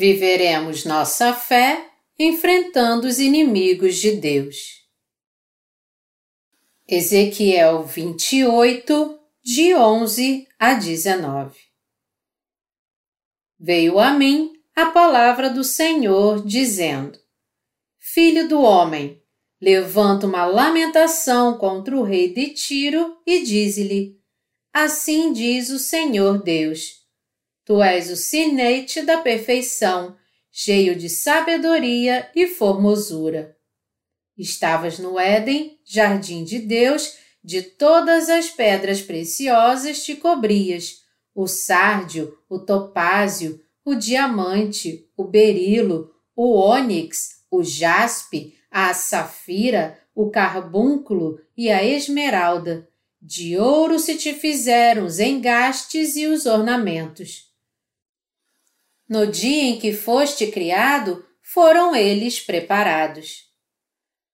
viveremos nossa fé enfrentando os inimigos de Deus. Ezequiel 28, de 11 a 19 Veio a mim a palavra do Senhor, dizendo: Filho do homem, levanta uma lamentação contra o rei de Tiro e dize-lhe: Assim diz o Senhor Deus: Tu és o sinete da perfeição, cheio de sabedoria e formosura. Estavas no Éden, jardim de Deus, de todas as pedras preciosas te cobrias, o sárdio, o topázio, o diamante, o berilo, o ônix, o jaspe, a safira, o carbúnculo e a esmeralda. De ouro se te fizeram os engastes e os ornamentos. No dia em que foste criado, foram eles preparados.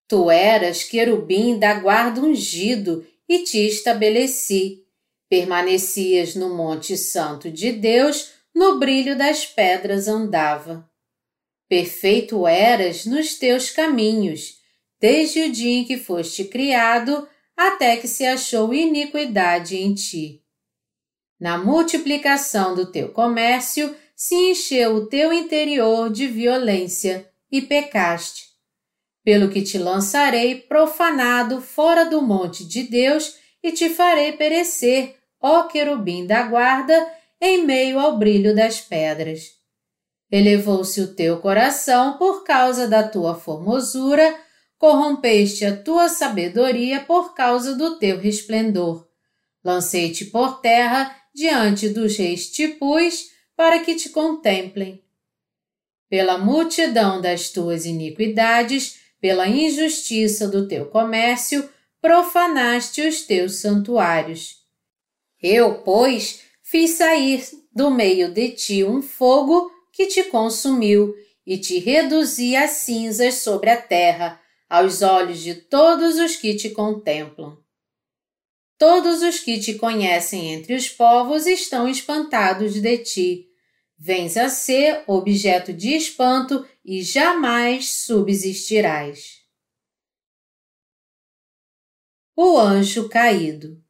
Tu eras querubim da guarda ungido e te estabeleci. Permanecias no Monte Santo de Deus, no brilho das pedras andava. Perfeito eras nos teus caminhos, desde o dia em que foste criado até que se achou iniquidade em ti. Na multiplicação do teu comércio se encheu o teu interior de violência e pecaste. Pelo que te lançarei profanado fora do monte de Deus e te farei perecer, ó querubim da guarda, em meio ao brilho das pedras. Elevou-se o teu coração por causa da tua formosura, corrompeste a tua sabedoria por causa do teu resplendor. Lancei-te por terra diante dos reis tipus para que te contemplem. Pela multidão das tuas iniquidades, pela injustiça do teu comércio, profanaste os teus santuários. Eu, pois, fiz sair do meio de ti um fogo que te consumiu e te reduzi a cinzas sobre a terra, aos olhos de todos os que te contemplam. Todos os que te conhecem entre os povos estão espantados de ti. Vens a ser objeto de espanto e jamais subsistirás. O anjo caído.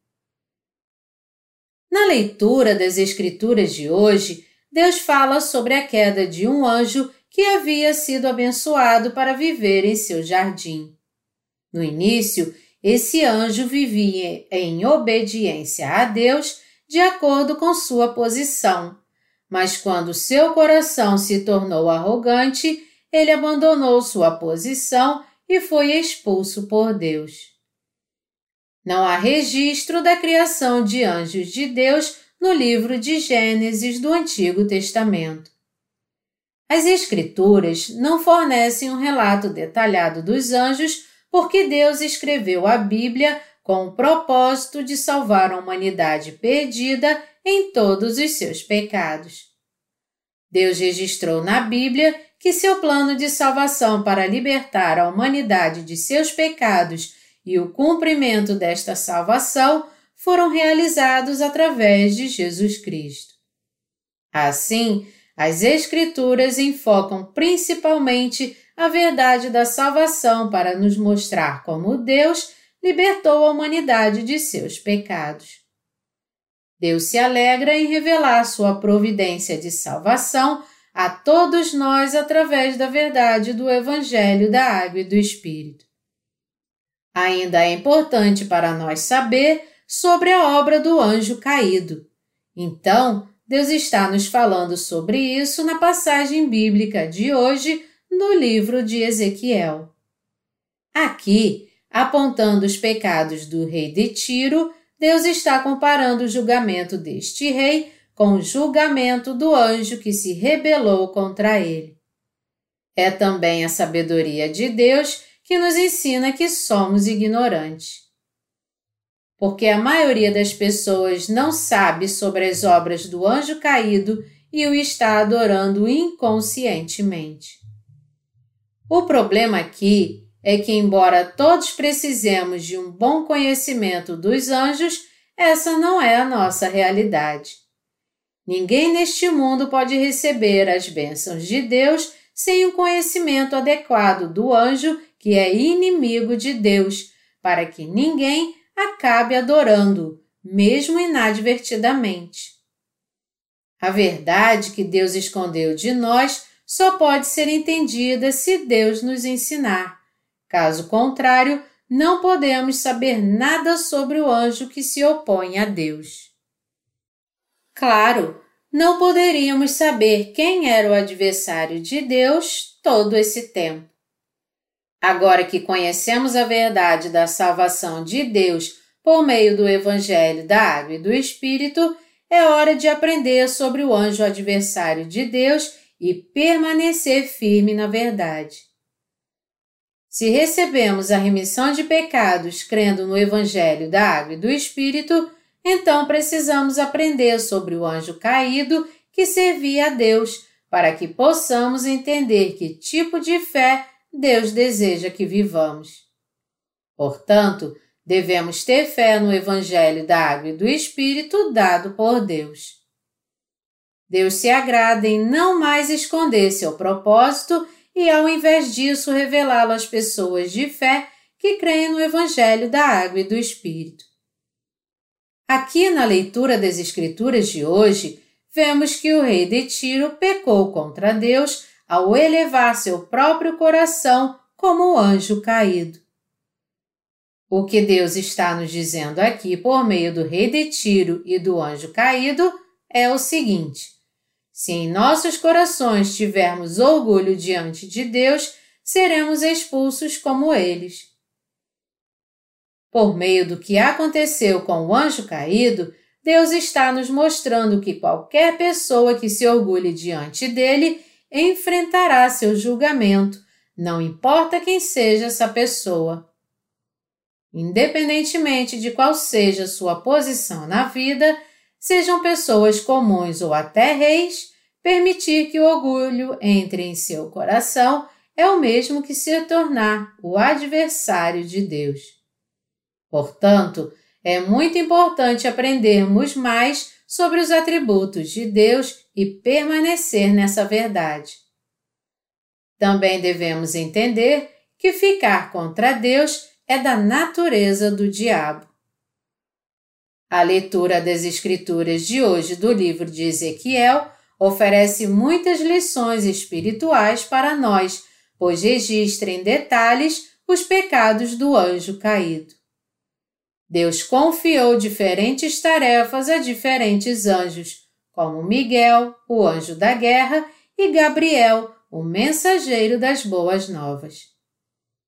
Na leitura das Escrituras de hoje, Deus fala sobre a queda de um anjo que havia sido abençoado para viver em seu jardim. No início, esse anjo vivia em obediência a Deus de acordo com sua posição, mas quando seu coração se tornou arrogante, ele abandonou sua posição e foi expulso por Deus. Não há registro da criação de anjos de Deus no livro de Gênesis do Antigo Testamento. As Escrituras não fornecem um relato detalhado dos anjos porque Deus escreveu a Bíblia com o propósito de salvar a humanidade perdida em todos os seus pecados. Deus registrou na Bíblia que seu plano de salvação para libertar a humanidade de seus pecados e o cumprimento desta salvação foram realizados através de Jesus Cristo. Assim, as Escrituras enfocam principalmente a verdade da salvação para nos mostrar como Deus libertou a humanidade de seus pecados. Deus se alegra em revelar sua providência de salvação a todos nós através da verdade do Evangelho da Água e do Espírito. Ainda é importante para nós saber sobre a obra do anjo caído. Então, Deus está nos falando sobre isso na passagem bíblica de hoje no livro de Ezequiel. Aqui, apontando os pecados do rei de Tiro, Deus está comparando o julgamento deste rei com o julgamento do anjo que se rebelou contra ele. É também a sabedoria de Deus que nos ensina que somos ignorantes. Porque a maioria das pessoas não sabe sobre as obras do anjo caído e o está adorando inconscientemente. O problema aqui é que, embora todos precisemos de um bom conhecimento dos anjos, essa não é a nossa realidade. Ninguém neste mundo pode receber as bênçãos de Deus sem o conhecimento adequado do anjo que é inimigo de Deus, para que ninguém acabe adorando, mesmo inadvertidamente. A verdade que Deus escondeu de nós só pode ser entendida se Deus nos ensinar. Caso contrário, não podemos saber nada sobre o anjo que se opõe a Deus. Claro, não poderíamos saber quem era o adversário de Deus todo esse tempo. Agora que conhecemos a verdade da salvação de Deus por meio do Evangelho da Água e do Espírito, é hora de aprender sobre o anjo adversário de Deus e permanecer firme na verdade. Se recebemos a remissão de pecados crendo no Evangelho da Água e do Espírito, então precisamos aprender sobre o anjo caído que servia a Deus, para que possamos entender que tipo de fé Deus deseja que vivamos. Portanto, devemos ter fé no Evangelho da Água e do Espírito dado por Deus. Deus se agrada em não mais esconder seu propósito e, ao invés disso, revelá-lo às pessoas de fé que creem no Evangelho da Água e do Espírito. Aqui na leitura das Escrituras de hoje, vemos que o rei de Tiro pecou contra Deus ao elevar seu próprio coração como o anjo caído. O que Deus está nos dizendo aqui por meio do rei de Tiro e do anjo caído é o seguinte: se em nossos corações tivermos orgulho diante de Deus, seremos expulsos como eles. Por meio do que aconteceu com o anjo caído, Deus está nos mostrando que qualquer pessoa que se orgulhe diante dele enfrentará seu julgamento, não importa quem seja essa pessoa. Independentemente de qual seja sua posição na vida, sejam pessoas comuns ou até reis, permitir que o orgulho entre em seu coração é o mesmo que se tornar o adversário de Deus. Portanto, é muito importante aprendermos mais sobre os atributos de Deus e permanecer nessa verdade. Também devemos entender que ficar contra Deus é da natureza do diabo. A leitura das Escrituras de hoje do livro de Ezequiel oferece muitas lições espirituais para nós, pois registra em detalhes os pecados do anjo caído. Deus confiou diferentes tarefas a diferentes anjos, como Miguel, o anjo da guerra, e Gabriel, o mensageiro das boas novas.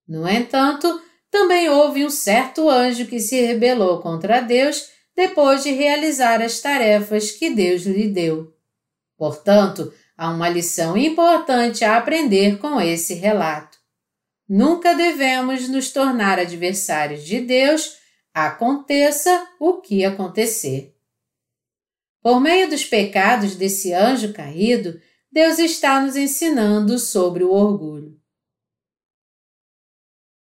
No entanto, também houve um certo anjo que se rebelou contra Deus depois de realizar as tarefas que Deus lhe deu. Portanto, há uma lição importante a aprender com esse relato. Nunca devemos nos tornar adversários de Deus aconteça o que acontecer. Por meio dos pecados desse anjo caído, Deus está nos ensinando sobre o orgulho.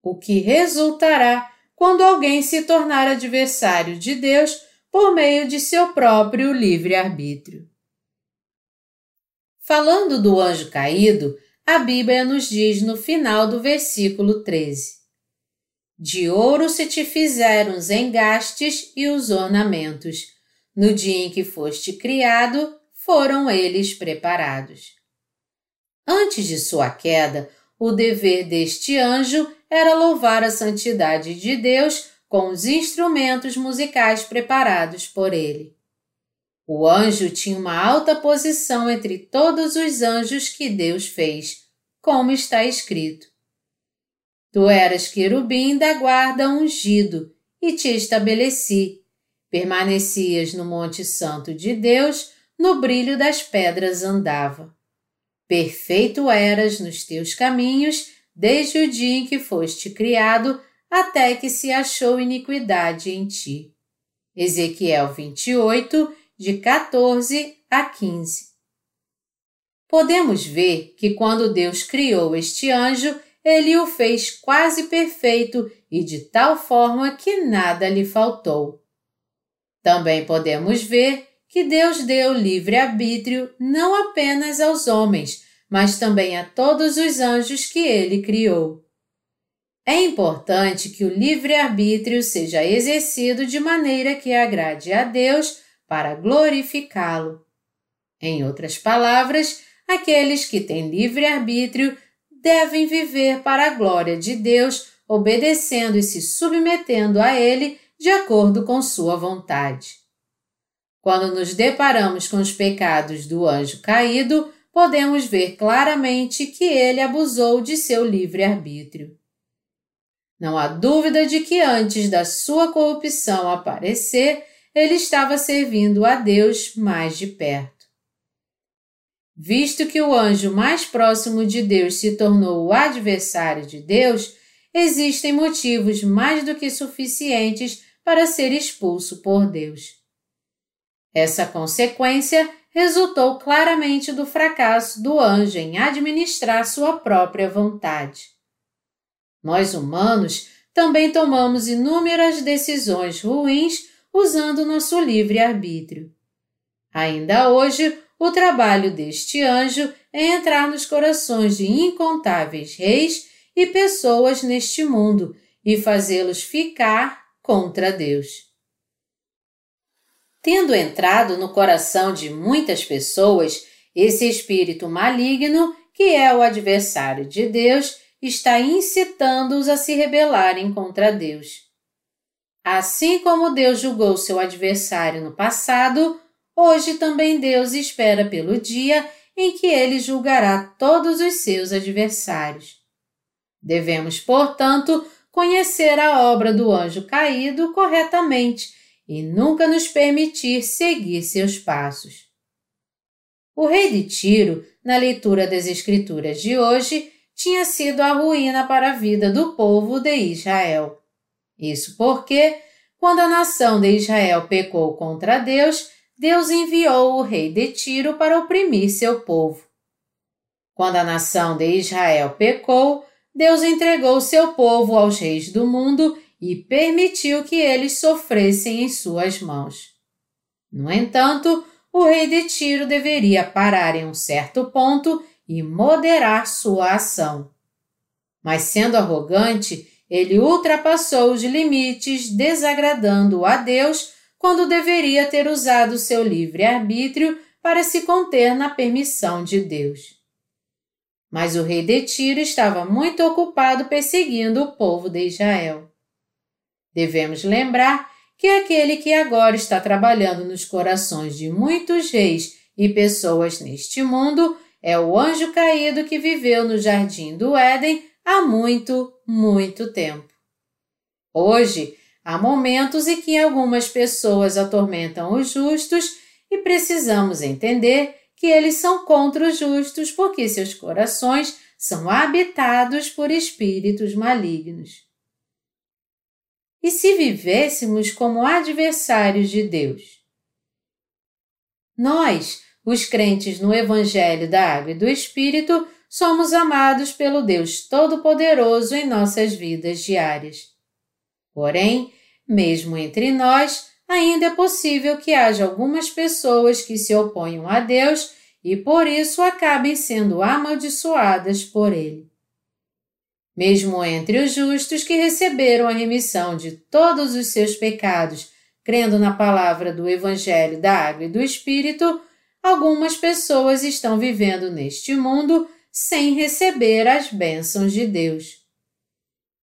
O que resultará quando alguém se tornar adversário de Deus por meio de seu próprio livre-arbítrio. Falando do anjo caído, a Bíblia nos diz no final do versículo 13: de ouro se te fizeram os engastes e os ornamentos. No dia em que foste criado, foram eles preparados. Antes de sua queda, o dever deste anjo era louvar a santidade de Deus com os instrumentos musicais preparados por ele. O anjo tinha uma alta posição entre todos os anjos que Deus fez, como está escrito. Tu eras querubim da guarda ungido, e te estabeleci. Permanecias no Monte Santo de Deus, no brilho das pedras andava. Perfeito eras nos teus caminhos, desde o dia em que foste criado, até que se achou iniquidade em ti. Ezequiel 28, de 14 a 15. Podemos ver que quando Deus criou este anjo, ele o fez quase perfeito e de tal forma que nada lhe faltou. Também podemos ver que Deus deu livre-arbítrio não apenas aos homens, mas também a todos os anjos que ele criou. É importante que o livre-arbítrio seja exercido de maneira que agrade a Deus para glorificá-lo. Em outras palavras, aqueles que têm livre-arbítrio devem viver para a glória de Deus, obedecendo e se submetendo a Ele de acordo com Sua vontade. Quando nos deparamos com os pecados do anjo caído, podemos ver claramente que ele abusou de seu livre-arbítrio. Não há dúvida de que antes da sua corrupção aparecer, ele estava servindo a Deus mais de perto. Visto que o anjo mais próximo de Deus se tornou o adversário de Deus, existem motivos mais do que suficientes para ser expulso por Deus. Essa consequência resultou claramente do fracasso do anjo em administrar sua própria vontade. Nós humanos também tomamos inúmeras decisões ruins usando nosso livre-arbítrio. Ainda hoje, o trabalho deste anjo é entrar nos corações de incontáveis reis e pessoas neste mundo e fazê-los ficar contra Deus. Tendo entrado no coração de muitas pessoas, esse espírito maligno, que é o adversário de Deus, está incitando-os a se rebelarem contra Deus. Assim como Deus julgou seu adversário no passado, hoje também Deus espera pelo dia em que ele julgará todos os seus adversários. Devemos, portanto, conhecer a obra do anjo caído corretamente e nunca nos permitir seguir seus passos. O rei de Tiro, na leitura das Escrituras de hoje, tinha sido a ruína para a vida do povo de Israel. Isso porque, quando a nação de Israel pecou contra Deus, Deus enviou o rei de Tiro para oprimir seu povo. Quando a nação de Israel pecou, Deus entregou seu povo aos reis do mundo e permitiu que eles sofressem em suas mãos. No entanto, o rei de Tiro deveria parar em um certo ponto e moderar sua ação. Mas sendo arrogante, ele ultrapassou os limites, desagradando a Deus quando deveria ter usado seu livre-arbítrio para se conter na permissão de Deus. Mas o rei de Tiro estava muito ocupado perseguindo o povo de Israel. Devemos lembrar que aquele que agora está trabalhando nos corações de muitos reis e pessoas neste mundo é o anjo caído que viveu no jardim do Éden há muito, muito tempo. Hoje, há momentos em que algumas pessoas atormentam os justos e precisamos entender que eles são contra os justos porque seus corações são habitados por espíritos malignos. E se vivêssemos como adversários de Deus? Nós, os crentes no Evangelho da Água e do Espírito, somos amados pelo Deus Todo-Poderoso em nossas vidas diárias. Porém, mesmo entre nós, ainda é possível que haja algumas pessoas que se oponham a Deus e por isso acabem sendo amaldiçoadas por Ele. Mesmo entre os justos que receberam a remissão de todos os seus pecados, crendo na palavra do Evangelho da Água e do Espírito, algumas pessoas estão vivendo neste mundo sem receber as bênçãos de Deus.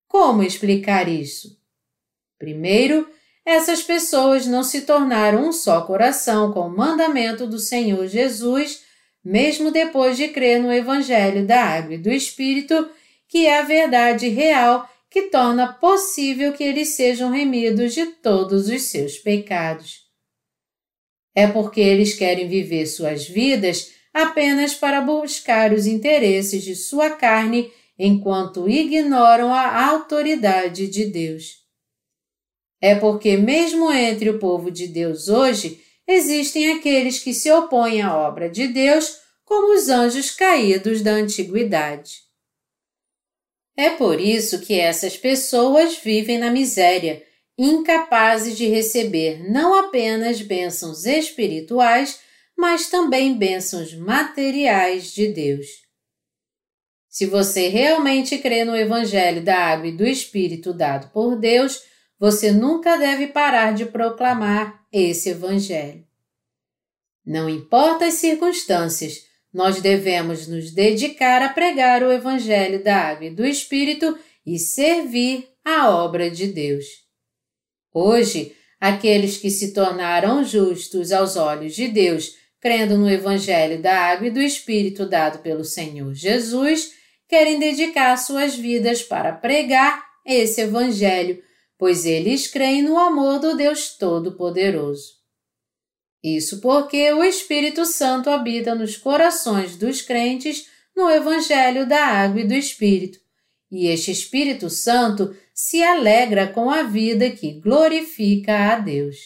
Como explicar isso? Primeiro, essas pessoas não se tornaram um só coração com o mandamento do Senhor Jesus, mesmo depois de crer no Evangelho da Água e do Espírito, que é a verdade real que torna possível que eles sejam remidos de todos os seus pecados é porque eles querem viver suas vidas apenas para buscar os interesses de sua carne enquanto ignoram a autoridade de Deus. É porque, mesmo entre o povo de Deus hoje, existem aqueles que se opõem à obra de Deus, como os anjos caídos da antiguidade. É por isso que essas pessoas vivem na miséria incapazes de receber não apenas bênçãos espirituais, mas também bênçãos materiais de Deus. Se você realmente crê no Evangelho da Água e do Espírito dado por Deus, você nunca deve parar de proclamar esse Evangelho. Não importa as circunstâncias, nós devemos nos dedicar a pregar o Evangelho da Água e do Espírito e servir a obra de Deus. Hoje, aqueles que se tornaram justos aos olhos de Deus, crendo no Evangelho da Água e do Espírito dado pelo Senhor Jesus, querem dedicar suas vidas para pregar esse Evangelho, pois eles creem no amor do Deus Todo-Poderoso. Isso porque o Espírito Santo habita nos corações dos crentes no Evangelho da Água e do Espírito, e este Espírito Santo se alegra com a vida que glorifica a Deus.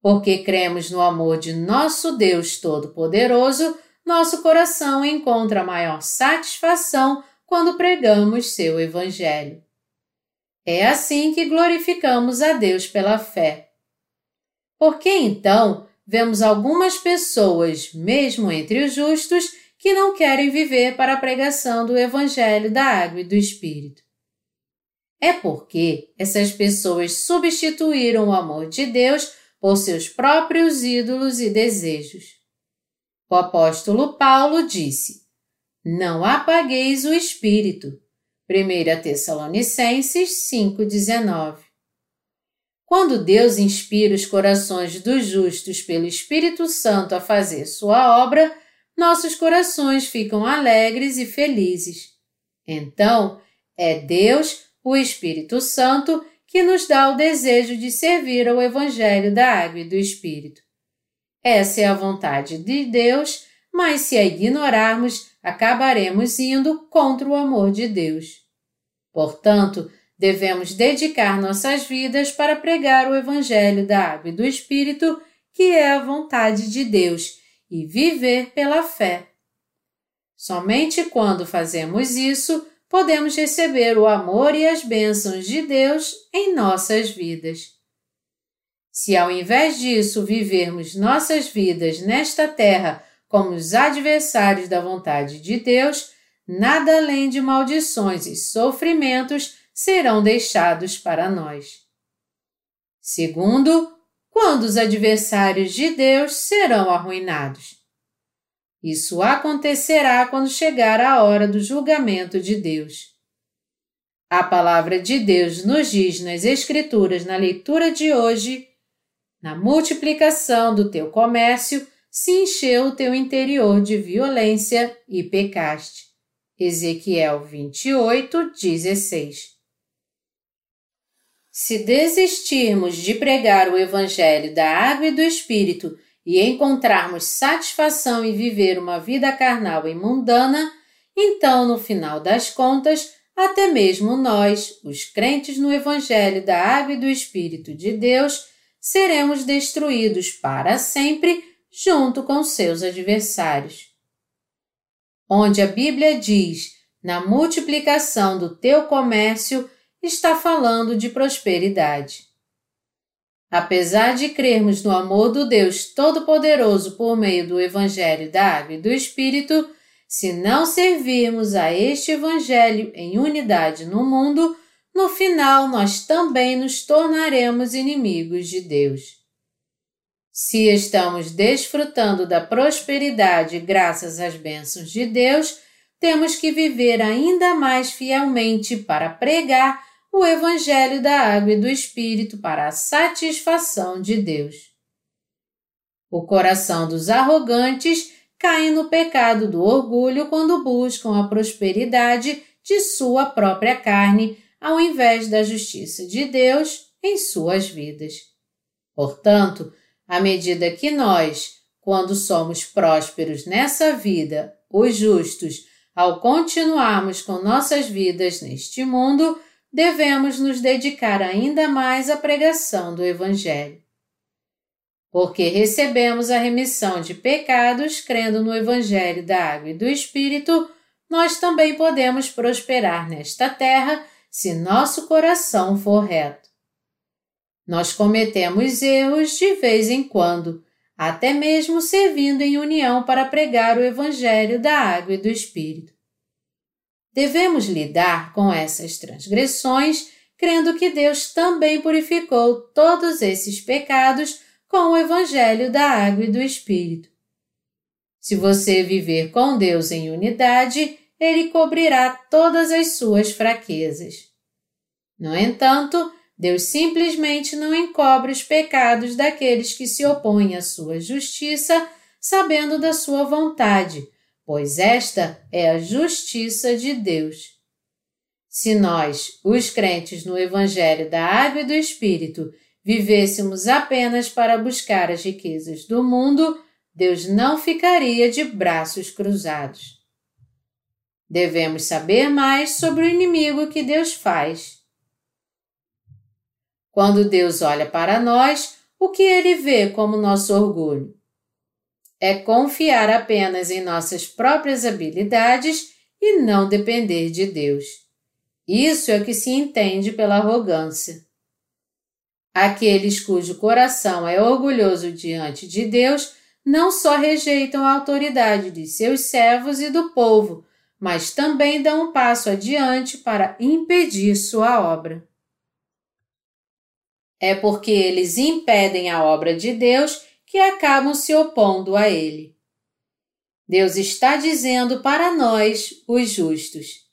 Porque cremos no amor de nosso Deus Todo-Poderoso, nosso coração encontra maior satisfação quando pregamos seu Evangelho. É assim que glorificamos a Deus pela fé. Por que então vemos algumas pessoas, mesmo entre os justos, que não querem viver para a pregação do Evangelho da Água e do Espírito? É porque essas pessoas substituíram o amor de Deus por seus próprios ídolos e desejos. O apóstolo Paulo disse: Não apagueis o espírito. 1 Tessalonicenses 5,19 Quando Deus inspira os corações dos justos pelo Espírito Santo a fazer sua obra, nossos corações ficam alegres e felizes. Então, é Deus, o Espírito Santo, que nos dá o desejo de servir ao Evangelho da Água e do Espírito. Essa é a vontade de Deus, mas se a ignorarmos, acabaremos indo contra o amor de Deus. Portanto, devemos dedicar nossas vidas para pregar o Evangelho da Água e do Espírito, que é a vontade de Deus, e viver pela fé. Somente quando fazemos isso, podemos receber o amor e as bênçãos de Deus em nossas vidas. Se ao invés disso vivermos nossas vidas nesta terra como os adversários da vontade de Deus, nada além de maldições e sofrimentos serão deixados para nós. Segundo, quando os adversários de Deus serão arruinados. Isso acontecerá quando chegar a hora do julgamento de Deus. A palavra de Deus nos diz nas Escrituras, na leitura de hoje, na multiplicação do teu comércio, se encheu o teu interior de violência e pecaste. Ezequiel 28, 16. Se desistirmos de pregar o Evangelho da água e do Espírito e encontrarmos satisfação em viver uma vida carnal e mundana, então, no final das contas, até mesmo nós, os crentes no Evangelho da água e do Espírito de Deus, seremos destruídos para sempre junto com seus adversários. Onde a Bíblia diz: na multiplicação do teu comércio, está falando de prosperidade. Apesar de crermos no amor do Deus Todo-Poderoso por meio do Evangelho da Água e do Espírito, se não servirmos a este Evangelho em unidade no mundo, no final nós também nos tornaremos inimigos de Deus. Se estamos desfrutando da prosperidade graças às bênçãos de Deus, temos que viver ainda mais fielmente para pregar o Evangelho da Água e do Espírito para a satisfação de Deus. O coração dos arrogantes cai no pecado do orgulho quando buscam a prosperidade de sua própria carne ao invés da justiça de Deus em suas vidas. Portanto, à medida que nós, quando somos prósperos nessa vida, os justos, ao continuarmos com nossas vidas neste mundo, devemos nos dedicar ainda mais à pregação do Evangelho. Porque recebemos a remissão de pecados crendo no Evangelho da Água e do Espírito, nós também podemos prosperar nesta terra se nosso coração for reto. Nós cometemos erros de vez em quando, até mesmo servindo em união para pregar o Evangelho da Água e do Espírito. Devemos lidar com essas transgressões, crendo que Deus também purificou todos esses pecados com o Evangelho da Água e do Espírito. Se você viver com Deus em unidade, Ele cobrirá todas as suas fraquezas. No entanto, Deus simplesmente não encobre os pecados daqueles que se opõem à sua justiça, sabendo da sua vontade, pois esta é a justiça de Deus. Se nós, os crentes no Evangelho da Água e do Espírito, vivêssemos apenas para buscar as riquezas do mundo, Deus não ficaria de braços cruzados. Devemos saber mais sobre o inimigo que Deus faz. Quando Deus olha para nós, o que ele vê como nosso orgulho? É confiar apenas em nossas próprias habilidades e não depender de Deus. Isso é o que se entende pela arrogância. Aqueles cujo coração é orgulhoso diante de Deus não só rejeitam a autoridade de seus servos e do povo, mas também dão um passo adiante para impedir sua obra é porque eles impedem a obra de Deus que acabam se opondo a Ele. Deus está dizendo para nós, os justos: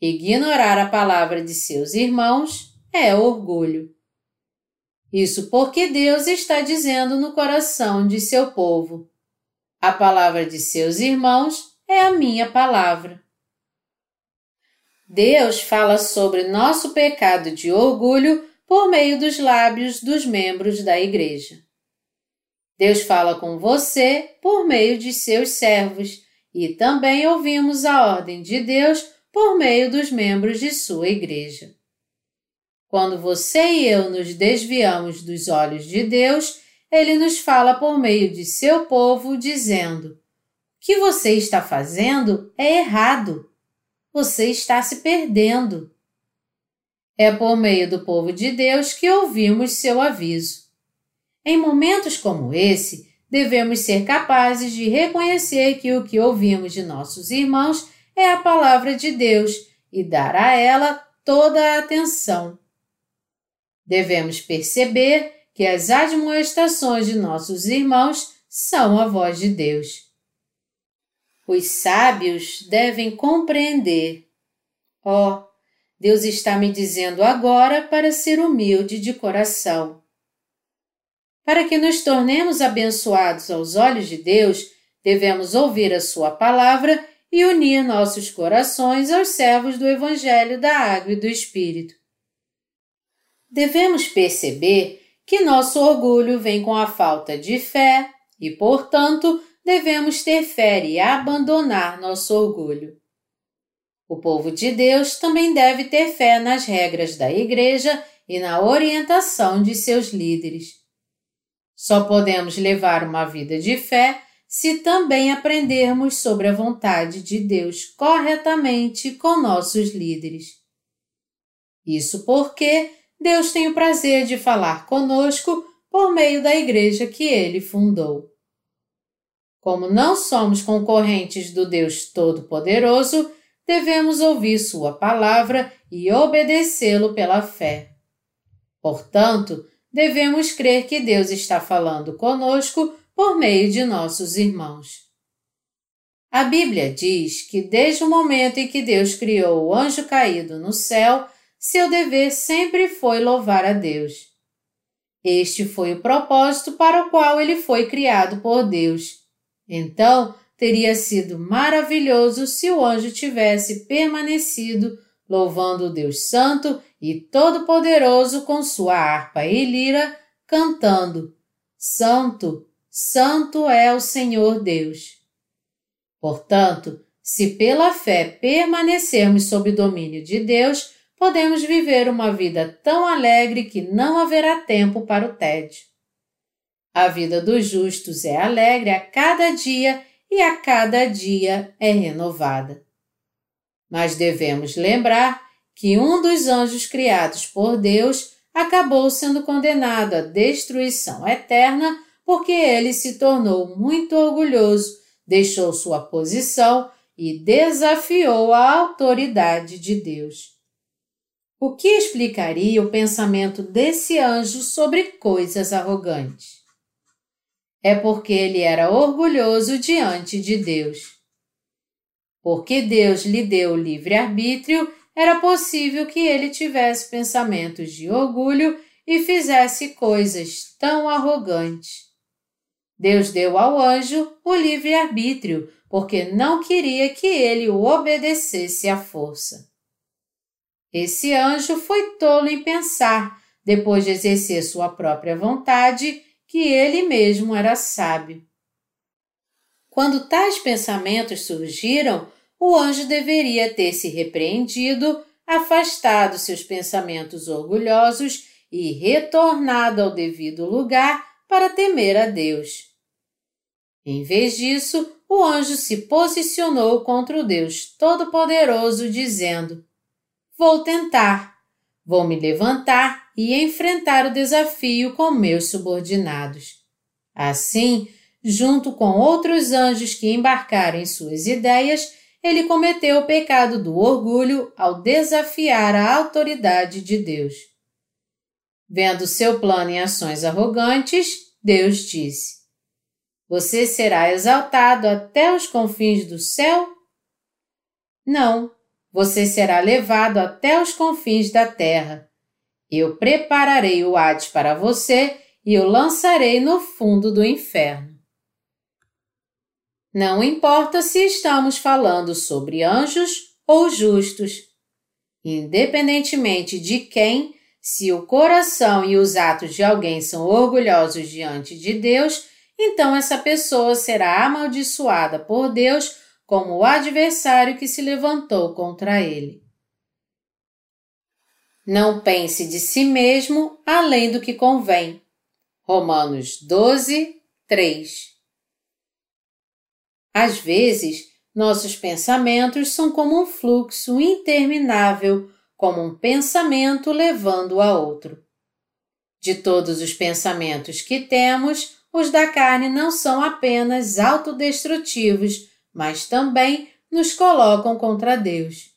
ignorar a palavra de seus irmãos é orgulho. Isso porque Deus está dizendo no coração de seu povo: a palavra de seus irmãos é a minha palavra. Deus fala sobre nosso pecado de orgulho por meio dos lábios dos membros da Igreja. Deus fala com você por meio de seus servos e também ouvimos a ordem de Deus por meio dos membros de sua Igreja. Quando você e eu nos desviamos dos olhos de Deus, ele nos fala por meio de seu povo, dizendo: O que você está fazendo é errado. Você está se perdendo. É por meio do povo de Deus que ouvimos seu aviso. Em momentos como esse, devemos ser capazes de reconhecer que o que ouvimos de nossos irmãos é a palavra de Deus e dar a ela toda a atenção. Devemos perceber que as admoestações de nossos irmãos são a voz de Deus. Os sábios devem compreender. Ó, oh, Deus está me dizendo agora para ser humilde de coração. Para que nos tornemos abençoados aos olhos de Deus, devemos ouvir a Sua palavra e unir nossos corações aos servos do Evangelho da Água e do Espírito. Devemos perceber que nosso orgulho vem com a falta de fé e, portanto, devemos ter fé e abandonar nosso orgulho. O povo de Deus também deve ter fé nas regras da Igreja e na orientação de seus líderes. Só podemos levar uma vida de fé se também aprendermos sobre a vontade de Deus corretamente com nossos líderes. Isso porque Deus tem o prazer de falar conosco por meio da igreja que ele fundou. Como não somos concorrentes do Deus Todo-Poderoso, devemos ouvir Sua palavra e obedecê-lo pela fé. Portanto, devemos crer que Deus está falando conosco por meio de nossos irmãos. A Bíblia diz que desde o momento em que Deus criou o anjo caído no céu, seu dever sempre foi louvar a Deus. Este foi o propósito para o qual ele foi criado por Deus. Então, teria sido maravilhoso se o anjo tivesse permanecido louvando o Deus Santo e Todo-Poderoso com sua harpa e lira, cantando: Santo, Santo é o Senhor Deus. Portanto, se pela fé permanecermos sob o domínio de Deus, podemos viver uma vida tão alegre que não haverá tempo para o tédio. A vida dos justos é alegre a cada dia e a cada dia é renovada. Mas devemos lembrar que um dos anjos criados por Deus acabou sendo condenado à destruição eterna porque ele se tornou muito orgulhoso, deixou sua posição e desafiou a autoridade de Deus. O que explicaria o pensamento desse anjo sobre coisas arrogantes? É porque ele era orgulhoso diante de Deus. Porque Deus lhe deu livre-arbítrio, era possível que ele tivesse pensamentos de orgulho e fizesse coisas tão arrogantes. Deus deu ao anjo o livre-arbítrio, porque não queria que ele o obedecesse à força. Esse anjo foi tolo em pensar, depois de exercer sua própria vontade, que ele mesmo era sábio. Quando tais pensamentos surgiram, o anjo deveria ter se repreendido, afastado seus pensamentos orgulhosos e retornado ao devido lugar para temer a Deus. Em vez disso, o anjo se posicionou contra o Deus Todo-Poderoso, dizendo: Vou tentar, vou me levantar e enfrentar o desafio com meus subordinados. Assim, junto com outros anjos que embarcaram em suas ideias, ele cometeu o pecado do orgulho ao desafiar a autoridade de Deus. Vendo seu plano em ações arrogantes, Deus disse: você será exaltado até os confins do céu? Não, você será levado até os confins da terra. Eu prepararei o Hades para você e o lançarei no fundo do inferno. Não importa se estamos falando sobre anjos ou justos. Independentemente de quem, se o coração e os atos de alguém são orgulhosos diante de Deus, então essa pessoa será amaldiçoada por Deus como o adversário que se levantou contra ele. Não pense de si mesmo além do que convém. Romanos 12, 3 Às vezes, nossos pensamentos são como um fluxo interminável, como um pensamento levando a outro. De todos os pensamentos que temos, os da carne não são apenas autodestrutivos, mas também nos colocam contra Deus.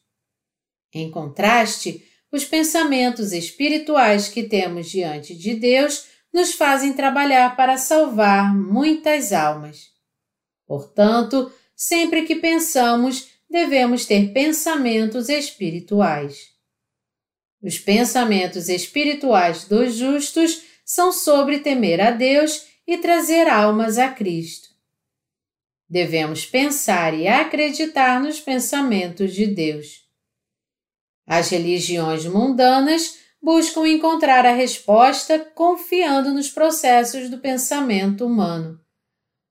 Em contraste, os pensamentos espirituais que temos diante de Deus nos fazem trabalhar para salvar muitas almas. Portanto, sempre que pensamos, devemos ter pensamentos espirituais. Os pensamentos espirituais dos justos são sobre temer a Deus e trazer almas a Cristo. Devemos pensar e acreditar nos pensamentos de Deus. As religiões mundanas buscam encontrar a resposta confiando nos processos do pensamento humano.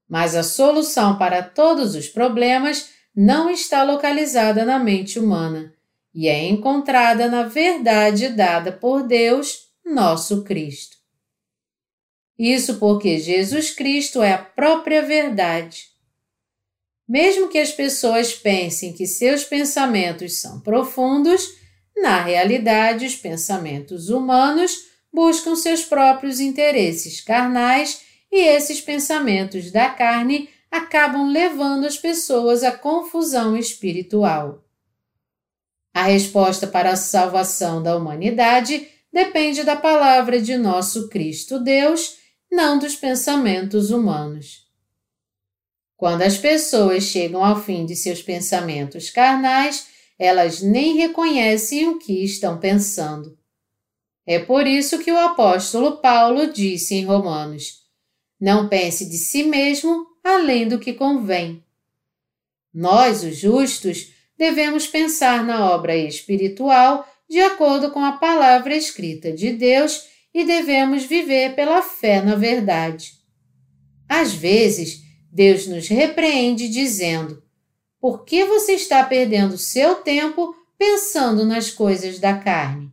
Mas a solução para todos os problemas não está localizada na mente humana e é encontrada na verdade dada por Deus, nosso Cristo. Isso porque Jesus Cristo é a própria verdade. Mesmo que as pessoas pensem que seus pensamentos são profundos, na realidade, os pensamentos humanos buscam seus próprios interesses carnais e esses pensamentos da carne acabam levando as pessoas à confusão espiritual. A resposta para a salvação da humanidade depende da palavra de nosso Cristo Deus não dos pensamentos humanos. Quando as pessoas chegam ao fim de seus pensamentos carnais, elas nem reconhecem o que estão pensando. É por isso que o apóstolo Paulo disse em Romanos: Não pense de si mesmo além do que convém. Nós, os justos, devemos pensar na obra espiritual de acordo com a palavra escrita de Deus e devemos viver pela fé na verdade. Às vezes, Deus nos repreende dizendo: Por que você está perdendo seu tempo pensando nas coisas da carne?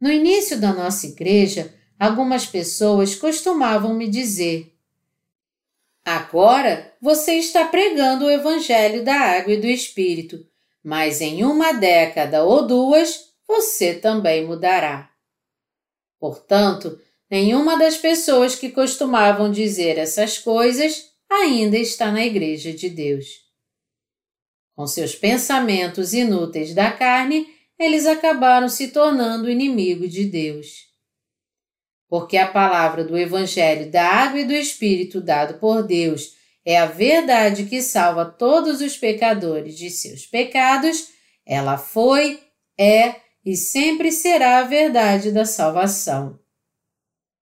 No início da nossa igreja, algumas pessoas costumavam me dizer: Agora você está pregando o Evangelho da Água e do Espírito, mas em uma década ou duas você também mudará. Portanto, nenhuma das pessoas que costumavam dizer essas coisas ainda está na Igreja de Deus. Com seus pensamentos inúteis da carne, eles acabaram se tornando inimigo de Deus. Porque a palavra do Evangelho da Água e do Espírito dado por Deus é a verdade que salva todos os pecadores de seus pecados, ela foi, é e sempre será a verdade da salvação.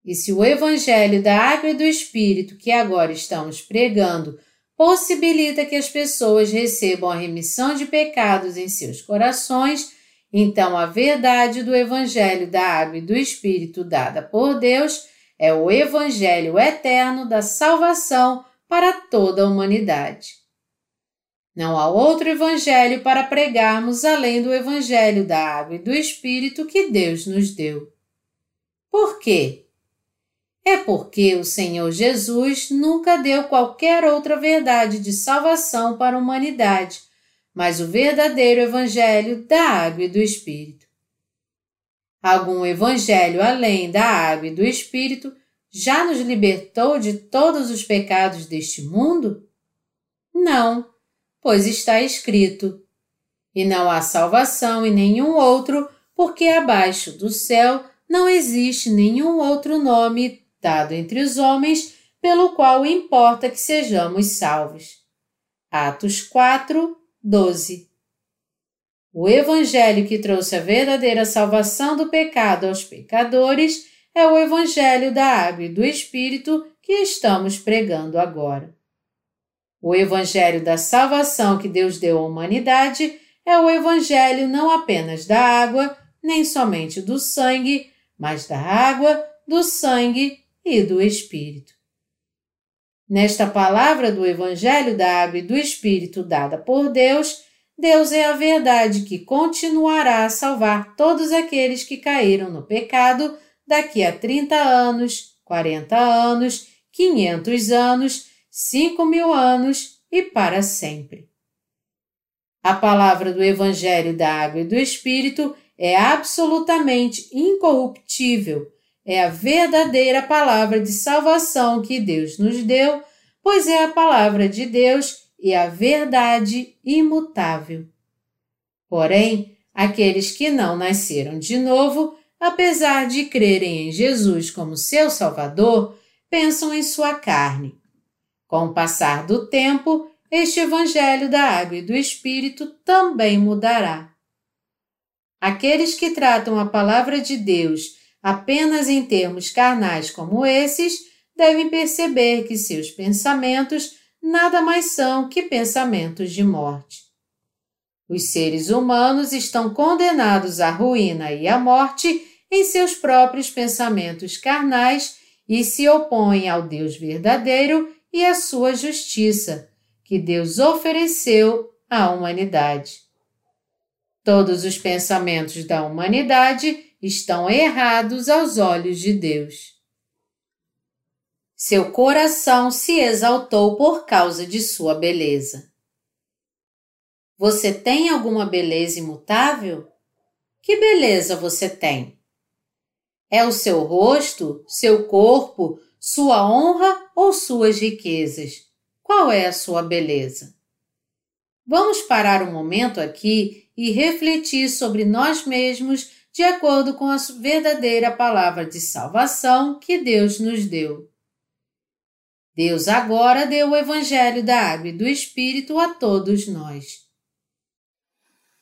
E se o Evangelho da Água e do Espírito que agora estamos pregando possibilita que as pessoas recebam a remissão de pecados em seus corações, então a verdade do Evangelho da Água e do Espírito dada por Deus é o Evangelho eterno da salvação para toda a humanidade. Não há outro Evangelho para pregarmos além do Evangelho da Água e do Espírito que Deus nos deu. Por quê? É porque o Senhor Jesus nunca deu qualquer outra verdade de salvação para a humanidade, mas o verdadeiro Evangelho da Água e do Espírito. Algum Evangelho além da Água e do Espírito já nos libertou de todos os pecados deste mundo? Não, pois está escrito: E não há salvação em nenhum outro, porque abaixo do céu não existe nenhum outro nome dado entre os homens pelo qual importa que sejamos salvos. Atos 4, 12 O Evangelho que trouxe a verdadeira salvação do pecado aos pecadores é o Evangelho da Água e do Espírito que estamos pregando agora. O Evangelho da salvação que Deus deu à humanidade é o Evangelho não apenas da água, nem somente do sangue, mas da água, do sangue e do Espírito. Nesta palavra do Evangelho da Água e do Espírito dada por Deus, Deus é a verdade que continuará a salvar todos aqueles que caíram no pecado daqui a 30 anos, 40 anos, 500 anos, 5 mil anos e para sempre. A palavra do Evangelho da Água e do Espírito é absolutamente incorruptível é a verdadeira palavra de salvação que Deus nos deu, pois é a palavra de Deus e a verdade imutável. Porém, aqueles que não nasceram de novo, apesar de crerem em Jesus como seu Salvador, pensam em sua carne. Com o passar do tempo, este Evangelho da Água e do Espírito também mudará. Aqueles que tratam a palavra de Deus apenas em termos carnais como esses, devem perceber que seus pensamentos nada mais são que pensamentos de morte. Os seres humanos estão condenados à ruína e à morte em seus próprios pensamentos carnais e se opõem ao Deus verdadeiro e à sua justiça, que Deus ofereceu à humanidade. Todos os pensamentos da humanidade estão errados aos olhos de Deus. Seu coração se exaltou por causa de sua beleza. Você tem alguma beleza imutável? Que beleza você tem? É o seu rosto, seu corpo, sua honra ou suas riquezas? Qual é a sua beleza? Vamos parar um momento aqui e refletir sobre nós mesmos de acordo com a verdadeira palavra de salvação que Deus nos deu. Deus agora deu o Evangelho da Água e do Espírito a todos nós.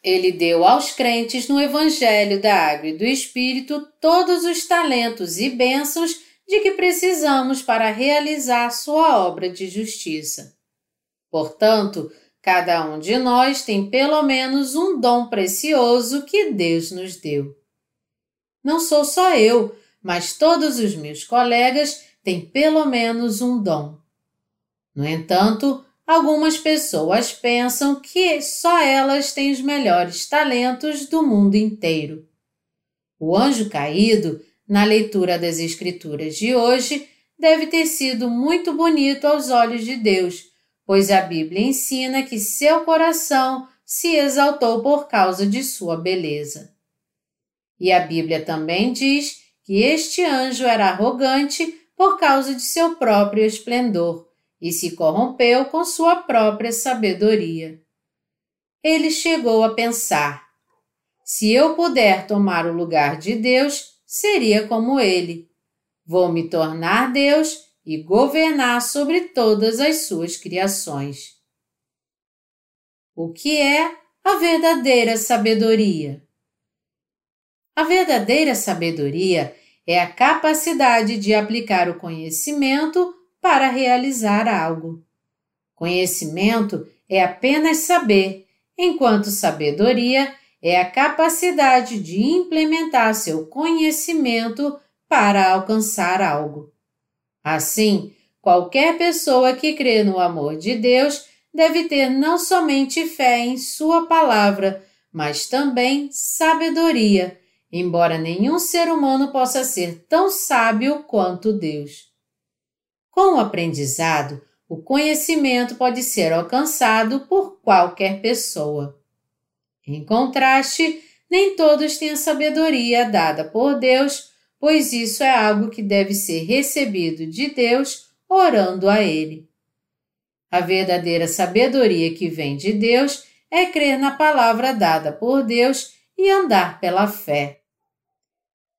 Ele deu aos crentes no Evangelho da Água e do Espírito todos os talentos e bênçãos de que precisamos para realizar sua obra de justiça. Portanto, cada um de nós tem pelo menos um dom precioso que Deus nos deu. Não sou só eu, mas todos os meus colegas têm pelo menos um dom. No entanto, algumas pessoas pensam que só elas têm os melhores talentos do mundo inteiro. O anjo caído, na leitura das Escrituras de hoje, deve ter sido muito bonito aos olhos de Deus, pois a Bíblia ensina que seu coração se exaltou por causa de sua beleza. E a Bíblia também diz que este anjo era arrogante por causa de seu próprio esplendor e se corrompeu com sua própria sabedoria. Ele chegou a pensar: se eu puder tomar o lugar de Deus, seria como ele. Vou me tornar Deus e governar sobre todas as suas criações. O que é a verdadeira sabedoria? A verdadeira sabedoria é a capacidade de aplicar o conhecimento para realizar algo. Conhecimento é apenas saber, enquanto sabedoria é a capacidade de implementar seu conhecimento para alcançar algo. Assim, qualquer pessoa que crê no amor de Deus deve ter não somente fé em Sua palavra, mas também sabedoria, embora nenhum ser humano possa ser tão sábio quanto Deus. Com o aprendizado, o conhecimento pode ser alcançado por qualquer pessoa. Em contraste, nem todos têm a sabedoria dada por Deus, pois isso é algo que deve ser recebido de Deus orando a Ele. A verdadeira sabedoria que vem de Deus é crer na palavra dada por Deus e andar pela fé.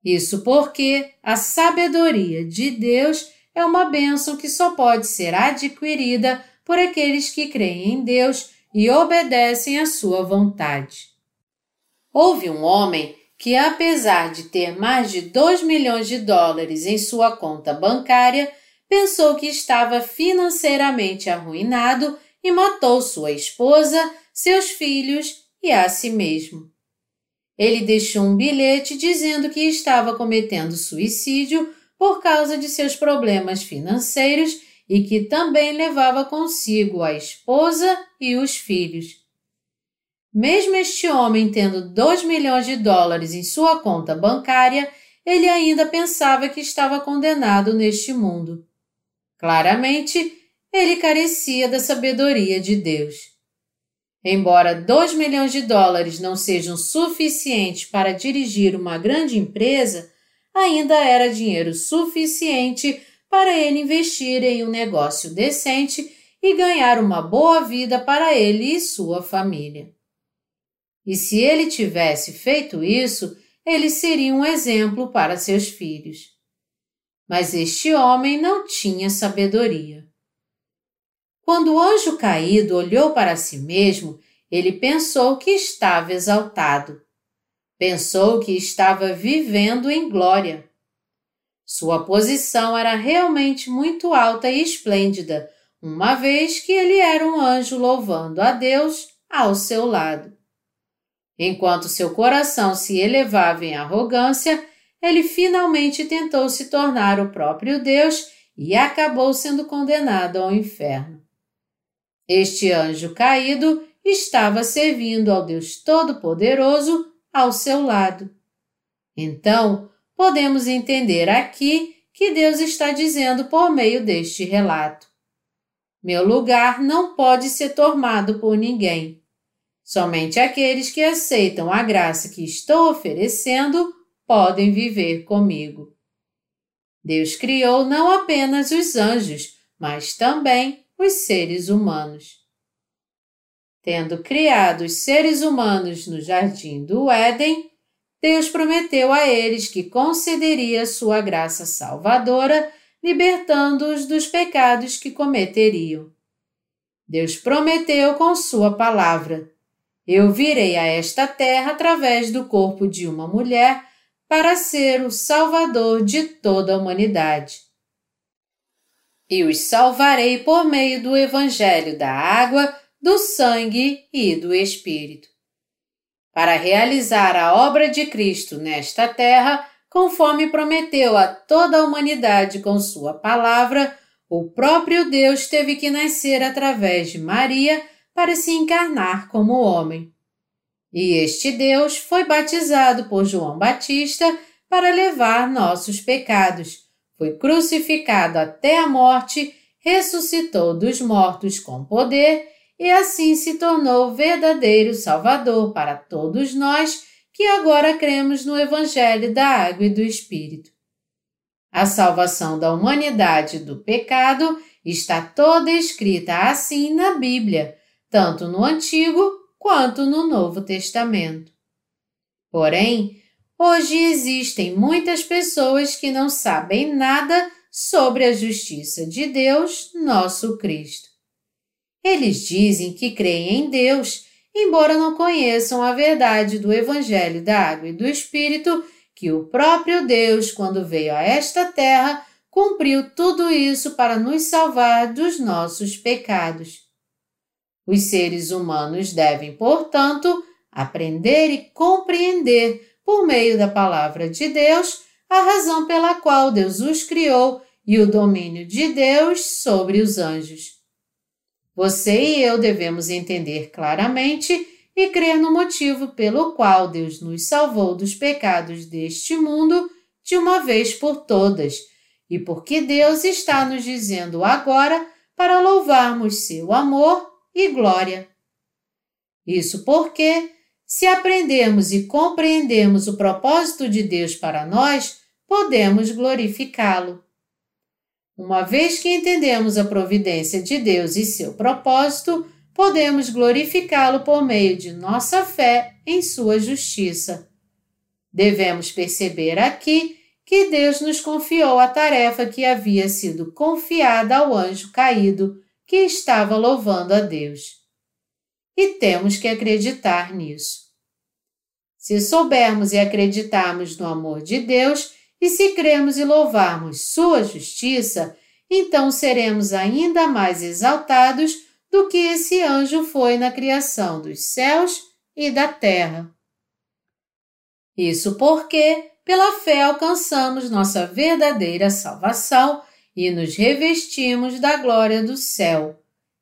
Isso porque a sabedoria de Deus é uma bênção que só pode ser adquirida por aqueles que creem em Deus e obedecem à sua vontade. Houve um homem que, apesar de ter mais de 2 milhões de dólares em sua conta bancária, pensou que estava financeiramente arruinado e matou sua esposa, seus filhos e a si mesmo. Ele deixou um bilhete dizendo que estava cometendo suicídio por causa de seus problemas financeiros e que também levava consigo a esposa e os filhos. Mesmo este homem tendo 2 milhões de dólares em sua conta bancária, ele ainda pensava que estava condenado neste mundo. Claramente, ele carecia da sabedoria de Deus. Embora 2 milhões de dólares não sejam suficientes para dirigir uma grande empresa, ainda era dinheiro suficiente para ele investir em um negócio decente e ganhar uma boa vida para ele e sua família. E se ele tivesse feito isso, ele seria um exemplo para seus filhos. Mas este homem não tinha sabedoria. Quando o anjo caído olhou para si mesmo, ele pensou que estava exaltado. Pensou que estava vivendo em glória. Sua posição era realmente muito alta e esplêndida, uma vez que ele era um anjo louvando a Deus ao seu lado. Enquanto seu coração se elevava em arrogância, ele finalmente tentou se tornar o próprio Deus e acabou sendo condenado ao inferno. Este anjo caído estava servindo ao Deus Todo-Poderoso ao seu lado. Então, podemos entender aqui que Deus está dizendo por meio deste relato: Meu lugar não pode ser tomado por ninguém. Somente aqueles que aceitam a graça que estou oferecendo podem viver comigo. Deus criou não apenas os anjos, mas também os seres humanos. Tendo criado os seres humanos no jardim do Éden, Deus prometeu a eles que concederia sua graça salvadora, libertando-os dos pecados que cometeriam. Deus prometeu com sua palavra: Eu virei a esta terra através do corpo de uma mulher para ser o salvador de toda a humanidade. E os salvarei por meio do evangelho da água do sangue e do Espírito. Para realizar a obra de Cristo nesta terra, conforme prometeu a toda a humanidade com Sua palavra, o próprio Deus teve que nascer através de Maria para se encarnar como homem. E este Deus foi batizado por João Batista para levar nossos pecados, foi crucificado até a morte, ressuscitou dos mortos com poder e assim se tornou verdadeiro Salvador para todos nós que agora cremos no Evangelho da Água e do Espírito. A salvação da humanidade do pecado está toda escrita assim na Bíblia, tanto no Antigo quanto no Novo Testamento. Porém, hoje existem muitas pessoas que não sabem nada sobre a justiça de Deus, nosso Cristo. Eles dizem que creem em Deus, embora não conheçam a verdade do Evangelho da Água e do Espírito, que o próprio Deus, quando veio a esta terra, cumpriu tudo isso para nos salvar dos nossos pecados. Os seres humanos devem, portanto, aprender e compreender, por meio da palavra de Deus, a razão pela qual Deus os criou e o domínio de Deus sobre os anjos. Você e eu devemos entender claramente e crer no motivo pelo qual Deus nos salvou dos pecados deste mundo de uma vez por todas e porque Deus está nos dizendo agora para louvarmos seu amor e glória. Isso porque, se aprendermos e compreendermos o propósito de Deus para nós, podemos glorificá-lo. Uma vez que entendemos a providência de Deus e seu propósito, podemos glorificá-lo por meio de nossa fé em sua justiça. Devemos perceber aqui que Deus nos confiou a tarefa que havia sido confiada ao anjo caído que estava louvando a Deus. E temos que acreditar nisso. Se soubermos e acreditarmos no amor de Deus, e se cremos e louvarmos Sua justiça, então seremos ainda mais exaltados do que esse anjo foi na criação dos céus e da terra. Isso porque, pela fé, alcançamos nossa verdadeira salvação e nos revestimos da glória do céu,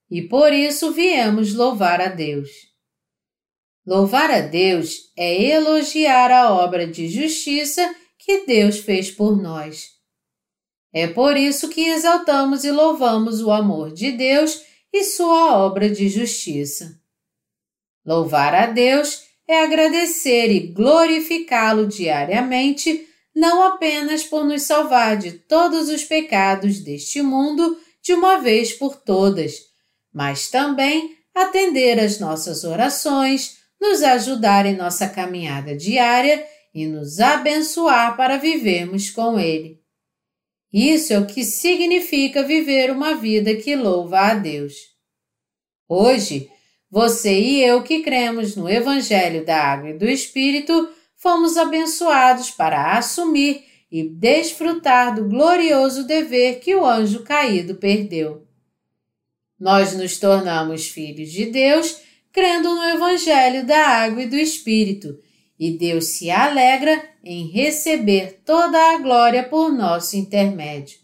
e por isso viemos louvar a Deus. Louvar a Deus é elogiar a obra de justiça que Deus fez por nós. É por isso que exaltamos e louvamos o amor de Deus e sua obra de justiça. Louvar a Deus é agradecer e glorificá-lo diariamente, não apenas por nos salvar de todos os pecados deste mundo de uma vez por todas, mas também atender às nossas orações, nos ajudar em nossa caminhada diária e nos abençoar para vivermos com Ele. Isso é o que significa viver uma vida que louva a Deus. Hoje, você e eu que cremos no Evangelho da Água e do Espírito, fomos abençoados para assumir e desfrutar do glorioso dever que o anjo caído perdeu. Nós nos tornamos filhos de Deus crendo no Evangelho da Água e do Espírito e Deus se alegra em receber toda a glória por nosso intermédio.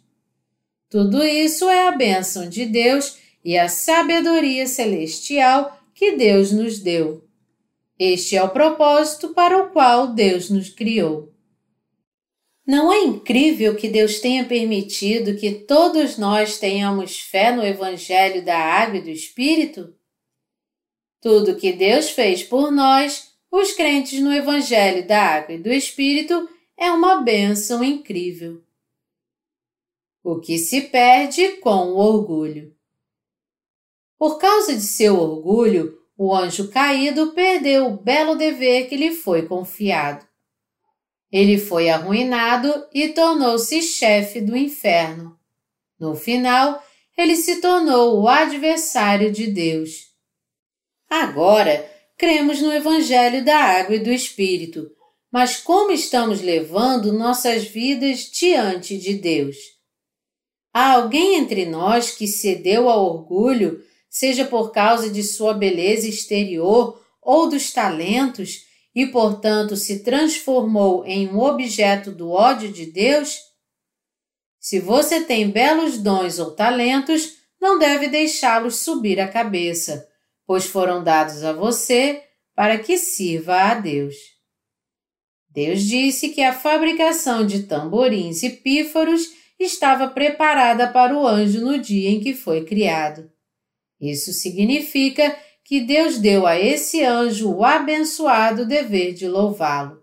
Tudo isso é a bênção de Deus e a sabedoria celestial que Deus nos deu. Este é o propósito para o qual Deus nos criou. Não é incrível que Deus tenha permitido que todos nós tenhamos fé no Evangelho da Água e do Espírito? Tudo que Deus fez por nós os crentes no Evangelho da Água e do Espírito é uma bênção incrível. O que se perde com o orgulho. Por causa de seu orgulho, o anjo caído perdeu o belo dever que lhe foi confiado. Ele foi arruinado e tornou-se chefe do inferno. No final, ele se tornou o adversário de Deus. Agora, cremos no Evangelho da Água e do Espírito, mas como estamos levando nossas vidas diante de Deus? Há alguém entre nós que cedeu ao orgulho, seja por causa de sua beleza exterior ou dos talentos, e portanto se transformou em um objeto do ódio de Deus? Se você tem belos dons ou talentos, não deve deixá-los subir a cabeça pois foram dados a você para que sirva a Deus. Deus disse que a fabricação de tamborins e pífaros estava preparada para o anjo no dia em que foi criado. Isso significa que Deus deu a esse anjo o abençoado dever de louvá-lo.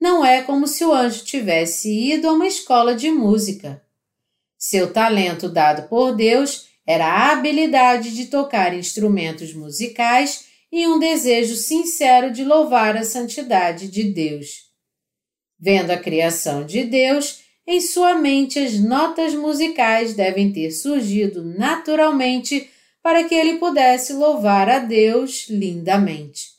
não é como se o anjo tivesse ido a uma escola de música. Seu talento dado por Deus era a habilidade de tocar instrumentos musicais e um desejo sincero de louvar a santidade de Deus. Vendo a criação de Deus, em sua mente as notas musicais devem ter surgido naturalmente para que ele pudesse louvar a Deus lindamente.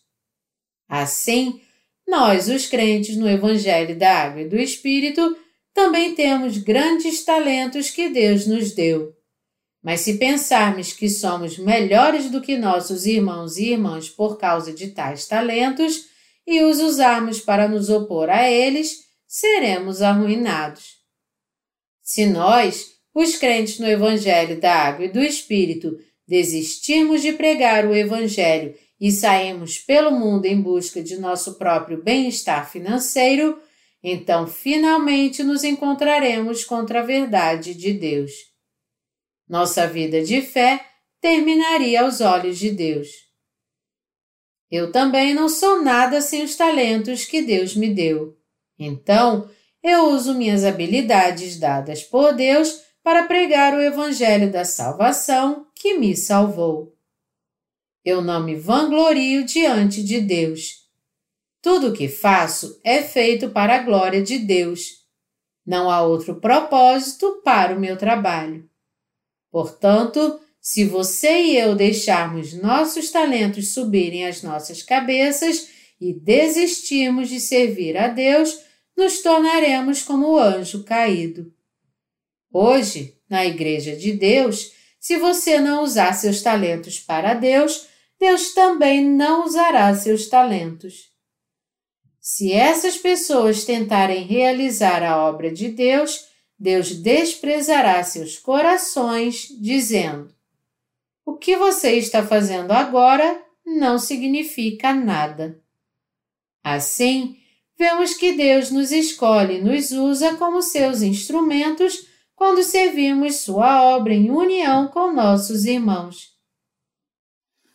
Assim, nós, os crentes no Evangelho da Água e do Espírito, também temos grandes talentos que Deus nos deu. Mas se pensarmos que somos melhores do que nossos irmãos e irmãs por causa de tais talentos e os usarmos para nos opor a eles, seremos arruinados. Se nós, os crentes no Evangelho da Água e do Espírito, desistirmos de pregar o Evangelho e sairmos pelo mundo em busca de nosso próprio bem-estar financeiro, então finalmente nos encontraremos contra a verdade de Deus. Nossa vida de fé terminaria aos olhos de Deus. Eu também não sou nada sem os talentos que Deus me deu. Então, eu uso minhas habilidades dadas por Deus para pregar o Evangelho da salvação que me salvou. Eu não me vanglorio diante de Deus. Tudo o que faço é feito para a glória de Deus. Não há outro propósito para o meu trabalho. Portanto, se você e eu deixarmos nossos talentos subirem às nossas cabeças e desistirmos de servir a Deus, nos tornaremos como o anjo caído. Hoje, na Igreja de Deus, se você não usar seus talentos para Deus, Deus também não usará seus talentos. Se essas pessoas tentarem realizar a obra de Deus, Deus desprezará seus corações, dizendo: O que você está fazendo agora não significa nada. Assim, vemos que Deus nos escolhe e nos usa como seus instrumentos quando servimos Sua obra em união com nossos irmãos.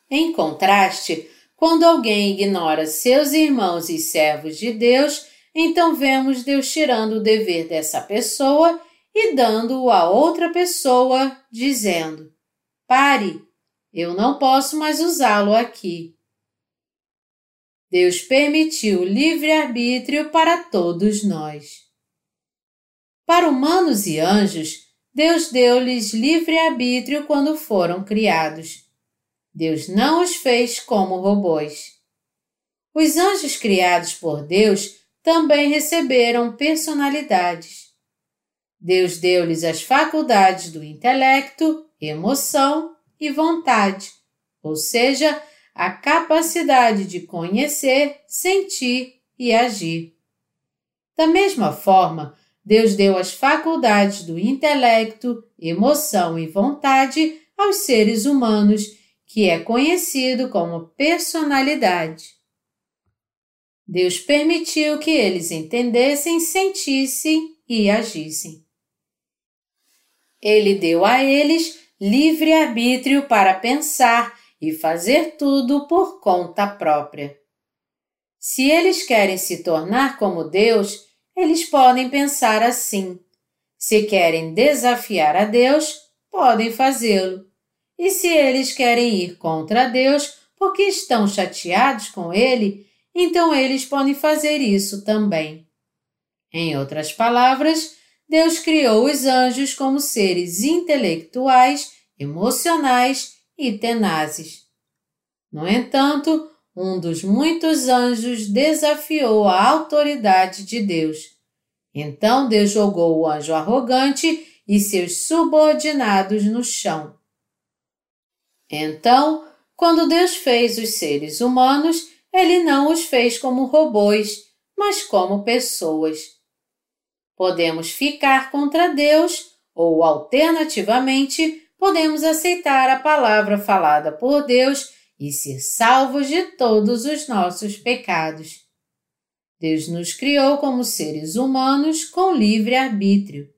Em contraste, quando alguém ignora seus irmãos e servos de Deus, então vemos Deus tirando o dever dessa pessoa e dando-o a outra pessoa, dizendo: Pare, eu não posso mais usá-lo aqui. Deus permitiu livre-arbítrio para todos nós. Para humanos e anjos, Deus deu-lhes livre-arbítrio quando foram criados. Deus não os fez como robôs. Os anjos criados por Deus também receberam personalidades. Deus deu-lhes as faculdades do intelecto, emoção e vontade, ou seja, a capacidade de conhecer, sentir e agir. Da mesma forma, Deus deu as faculdades do intelecto, emoção e vontade aos seres humanos, que é conhecido como personalidade. Deus permitiu que eles entendessem, sentissem e agissem. Ele deu a eles livre arbítrio para pensar e fazer tudo por conta própria. Se eles querem se tornar como Deus, eles podem pensar assim. Se querem desafiar a Deus, podem fazê-lo. E se eles querem ir contra Deus porque estão chateados com Ele, então eles podem fazer isso também. Em outras palavras, Deus criou os anjos como seres intelectuais, emocionais e tenazes. No entanto, um dos muitos anjos desafiou a autoridade de Deus. Então Deus jogou o anjo arrogante e seus subordinados no chão. Então, quando Deus fez os seres humanos, ele não os fez como robôs, mas como pessoas. Podemos ficar contra Deus ou, alternativamente, podemos aceitar a palavra falada por Deus e ser salvos de todos os nossos pecados. Deus nos criou como seres humanos com livre arbítrio.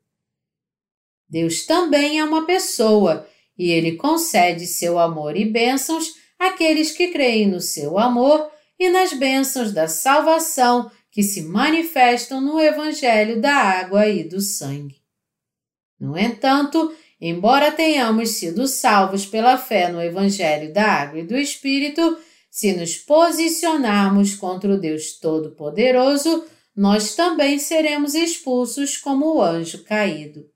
Deus também é uma pessoa e ele concede seu amor e bênçãos àqueles que creem no seu amor e nas bênçãos da salvação que se manifestam no Evangelho da água e do sangue. No entanto, embora tenhamos sido salvos pela fé no Evangelho da água e do Espírito, se nos posicionarmos contra o Deus Todo-Poderoso, nós também seremos expulsos como o anjo caído.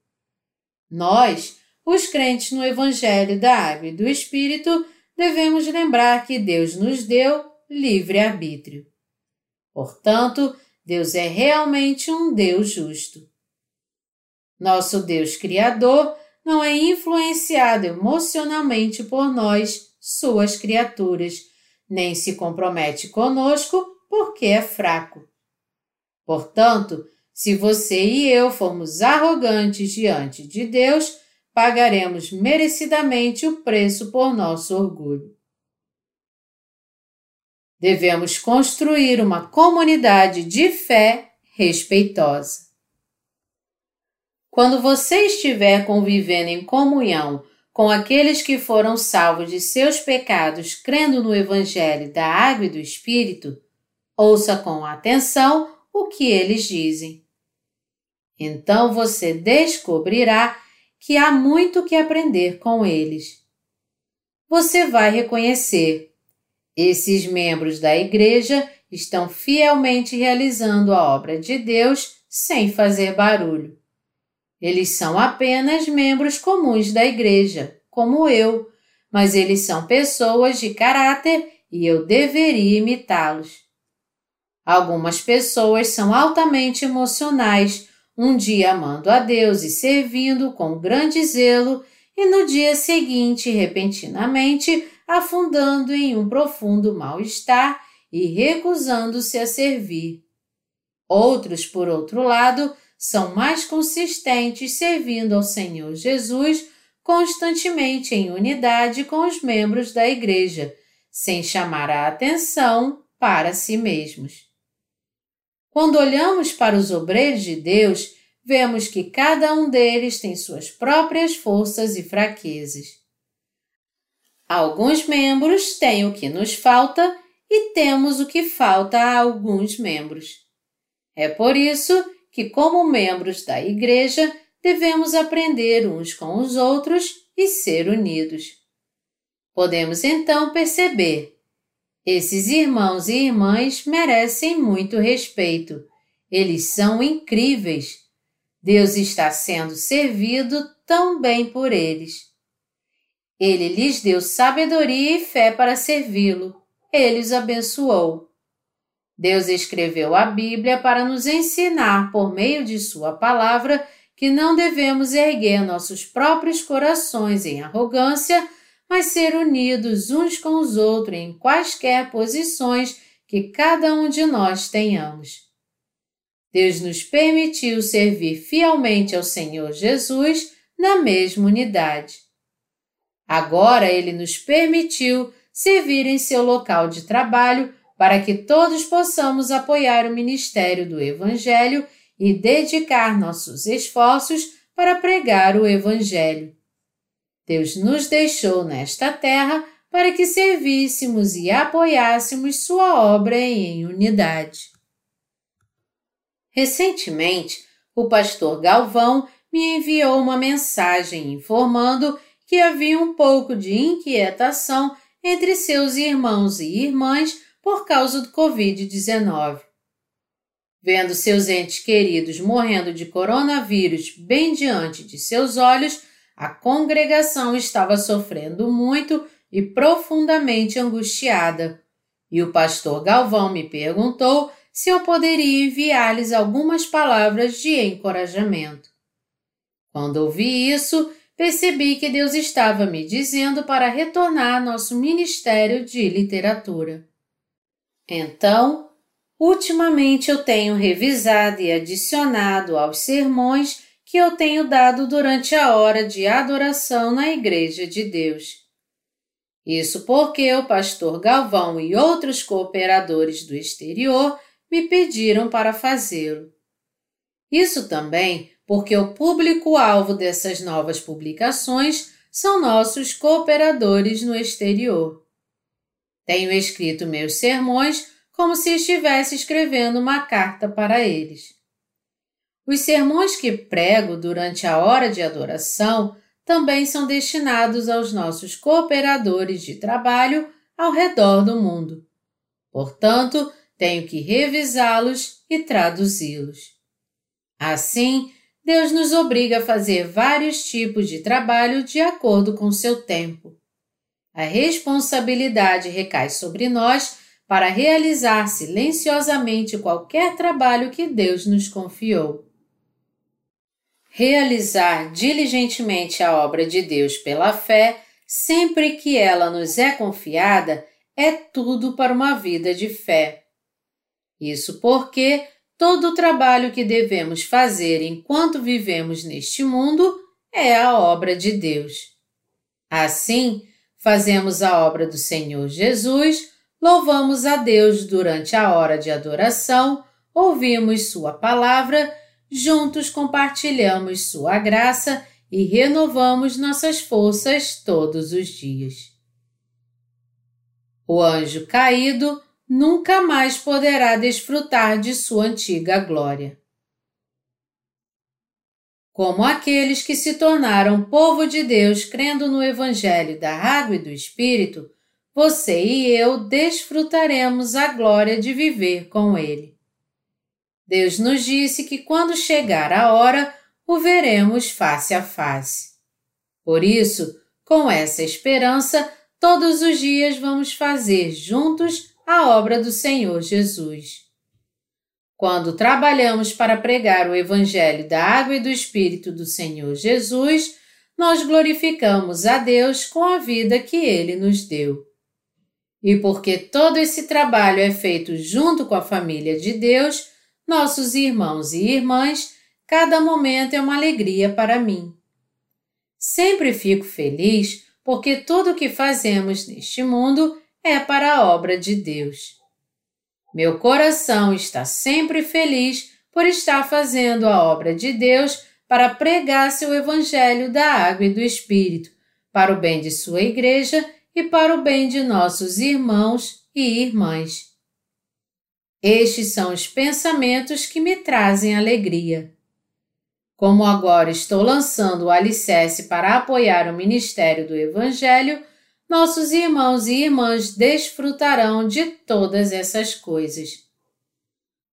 Nós, os crentes no Evangelho da Água e do Espírito, devemos lembrar que Deus nos deu livre-arbítrio. Portanto, Deus é realmente um Deus justo. Nosso Deus Criador não é influenciado emocionalmente por nós, suas criaturas, nem se compromete conosco porque é fraco. Portanto, se você e eu formos arrogantes diante de Deus, pagaremos merecidamente o preço por nosso orgulho. Devemos construir uma comunidade de fé respeitosa. Quando você estiver convivendo em comunhão com aqueles que foram salvos de seus pecados crendo no Evangelho da Água e do Espírito, ouça com atenção o que eles dizem. Então você descobrirá que há muito que aprender com eles. Você vai reconhecer: esses membros da Igreja estão fielmente realizando a obra de Deus sem fazer barulho. Eles são apenas membros comuns da igreja, como eu, mas eles são pessoas de caráter e eu deveria imitá-los. Algumas pessoas são altamente emocionais, um dia amando a Deus e servindo com grande zelo, e no dia seguinte, repentinamente, afundando em um profundo mal-estar e recusando-se a servir. Outros, por outro lado, são mais consistentes servindo ao Senhor Jesus constantemente em unidade com os membros da Igreja, sem chamar a atenção para si mesmos. Quando olhamos para os obreiros de Deus, vemos que cada um deles tem suas próprias forças e fraquezas. Alguns membros têm o que nos falta e temos o que falta a alguns membros. É por isso que, como membros da Igreja, devemos aprender uns com os outros e ser unidos. Podemos então perceber: esses irmãos e irmãs merecem muito respeito. Eles são incríveis. Deus está sendo servido tão bem por eles. Ele lhes deu sabedoria e fé para servi-lo. Ele os abençoou. Deus escreveu a Bíblia para nos ensinar, por meio de Sua palavra, que não devemos erguer nossos próprios corações em arrogância, mas ser unidos uns com os outros em quaisquer posições que cada um de nós tenhamos. Deus nos permitiu servir fielmente ao Senhor Jesus na mesma unidade. Agora Ele nos permitiu servir em seu local de trabalho para que todos possamos apoiar o ministério do Evangelho e dedicar nossos esforços para pregar o Evangelho. Deus nos deixou nesta terra para que servíssemos e apoiássemos Sua obra em unidade. Recentemente, o pastor Galvão me enviou uma mensagem informando que havia um pouco de inquietação entre seus irmãos e irmãs por causa do Covid-19. Vendo seus entes queridos morrendo de coronavírus bem diante de seus olhos, a congregação estava sofrendo muito e profundamente angustiada. E o pastor Galvão me perguntou se eu poderia enviar-lhes algumas palavras de encorajamento. Quando ouvi isso, percebi que Deus estava me dizendo para retornar ao nosso ministério de literatura. Então, ultimamente eu tenho revisado e adicionado aos sermões que eu tenho dado durante a hora de adoração na Igreja de Deus. Isso porque o pastor Galvão e outros cooperadores do exterior me pediram para fazê-lo. Isso também porque o público-alvo dessas novas publicações são nossos cooperadores no exterior. Tenho escrito meus sermões com como se estivesse escrevendo uma carta para eles. Os sermões que prego durante a hora de adoração também são destinados aos nossos cooperadores de trabalho ao redor do mundo. Portanto, tenho que revisá-los e traduzi-los. Assim, Deus nos obriga a fazer vários tipos de trabalho de acordo com seu tempo. A responsabilidade recai sobre nós para realizar silenciosamente qualquer trabalho que Deus nos confiou. Realizar diligentemente a obra de Deus pela fé, sempre que ela nos é confiada, é tudo para uma vida de fé. Isso porque todo o trabalho que devemos fazer enquanto vivemos neste mundo é a obra de Deus. Assim, fazemos a obra do Senhor Jesus, louvamos a Deus durante a hora de adoração, ouvimos Sua palavra, juntos compartilhamos Sua graça e renovamos nossas forças todos os dias. O anjo caído nunca mais poderá desfrutar de sua antiga glória. Como aqueles que se tornaram povo de Deus crendo no Evangelho da Água e do Espírito, você e eu desfrutaremos a glória de viver com Ele. Deus nos disse que quando chegar a hora, o veremos face a face. Por isso, com essa esperança, todos os dias vamos fazer juntos a obra do Senhor Jesus. Quando trabalhamos para pregar o Evangelho da Água e do Espírito do Senhor Jesus, nós glorificamos a Deus com a vida que Ele nos deu. E porque todo esse trabalho é feito junto com a família de Deus, nossos irmãos e irmãs, cada momento é uma alegria para mim. Sempre fico feliz porque tudo o que fazemos neste mundo é para a obra de Deus. Meu coração está sempre feliz por estar fazendo a obra de Deus para pregar seu Evangelho da água e do Espírito, para o bem de sua igreja e para o bem de nossos irmãos e irmãs. Estes são os pensamentos que me trazem alegria. Como agora estou lançando o alicerce para apoiar o ministério do Evangelho, nossos irmãos e irmãs desfrutarão de todas essas coisas.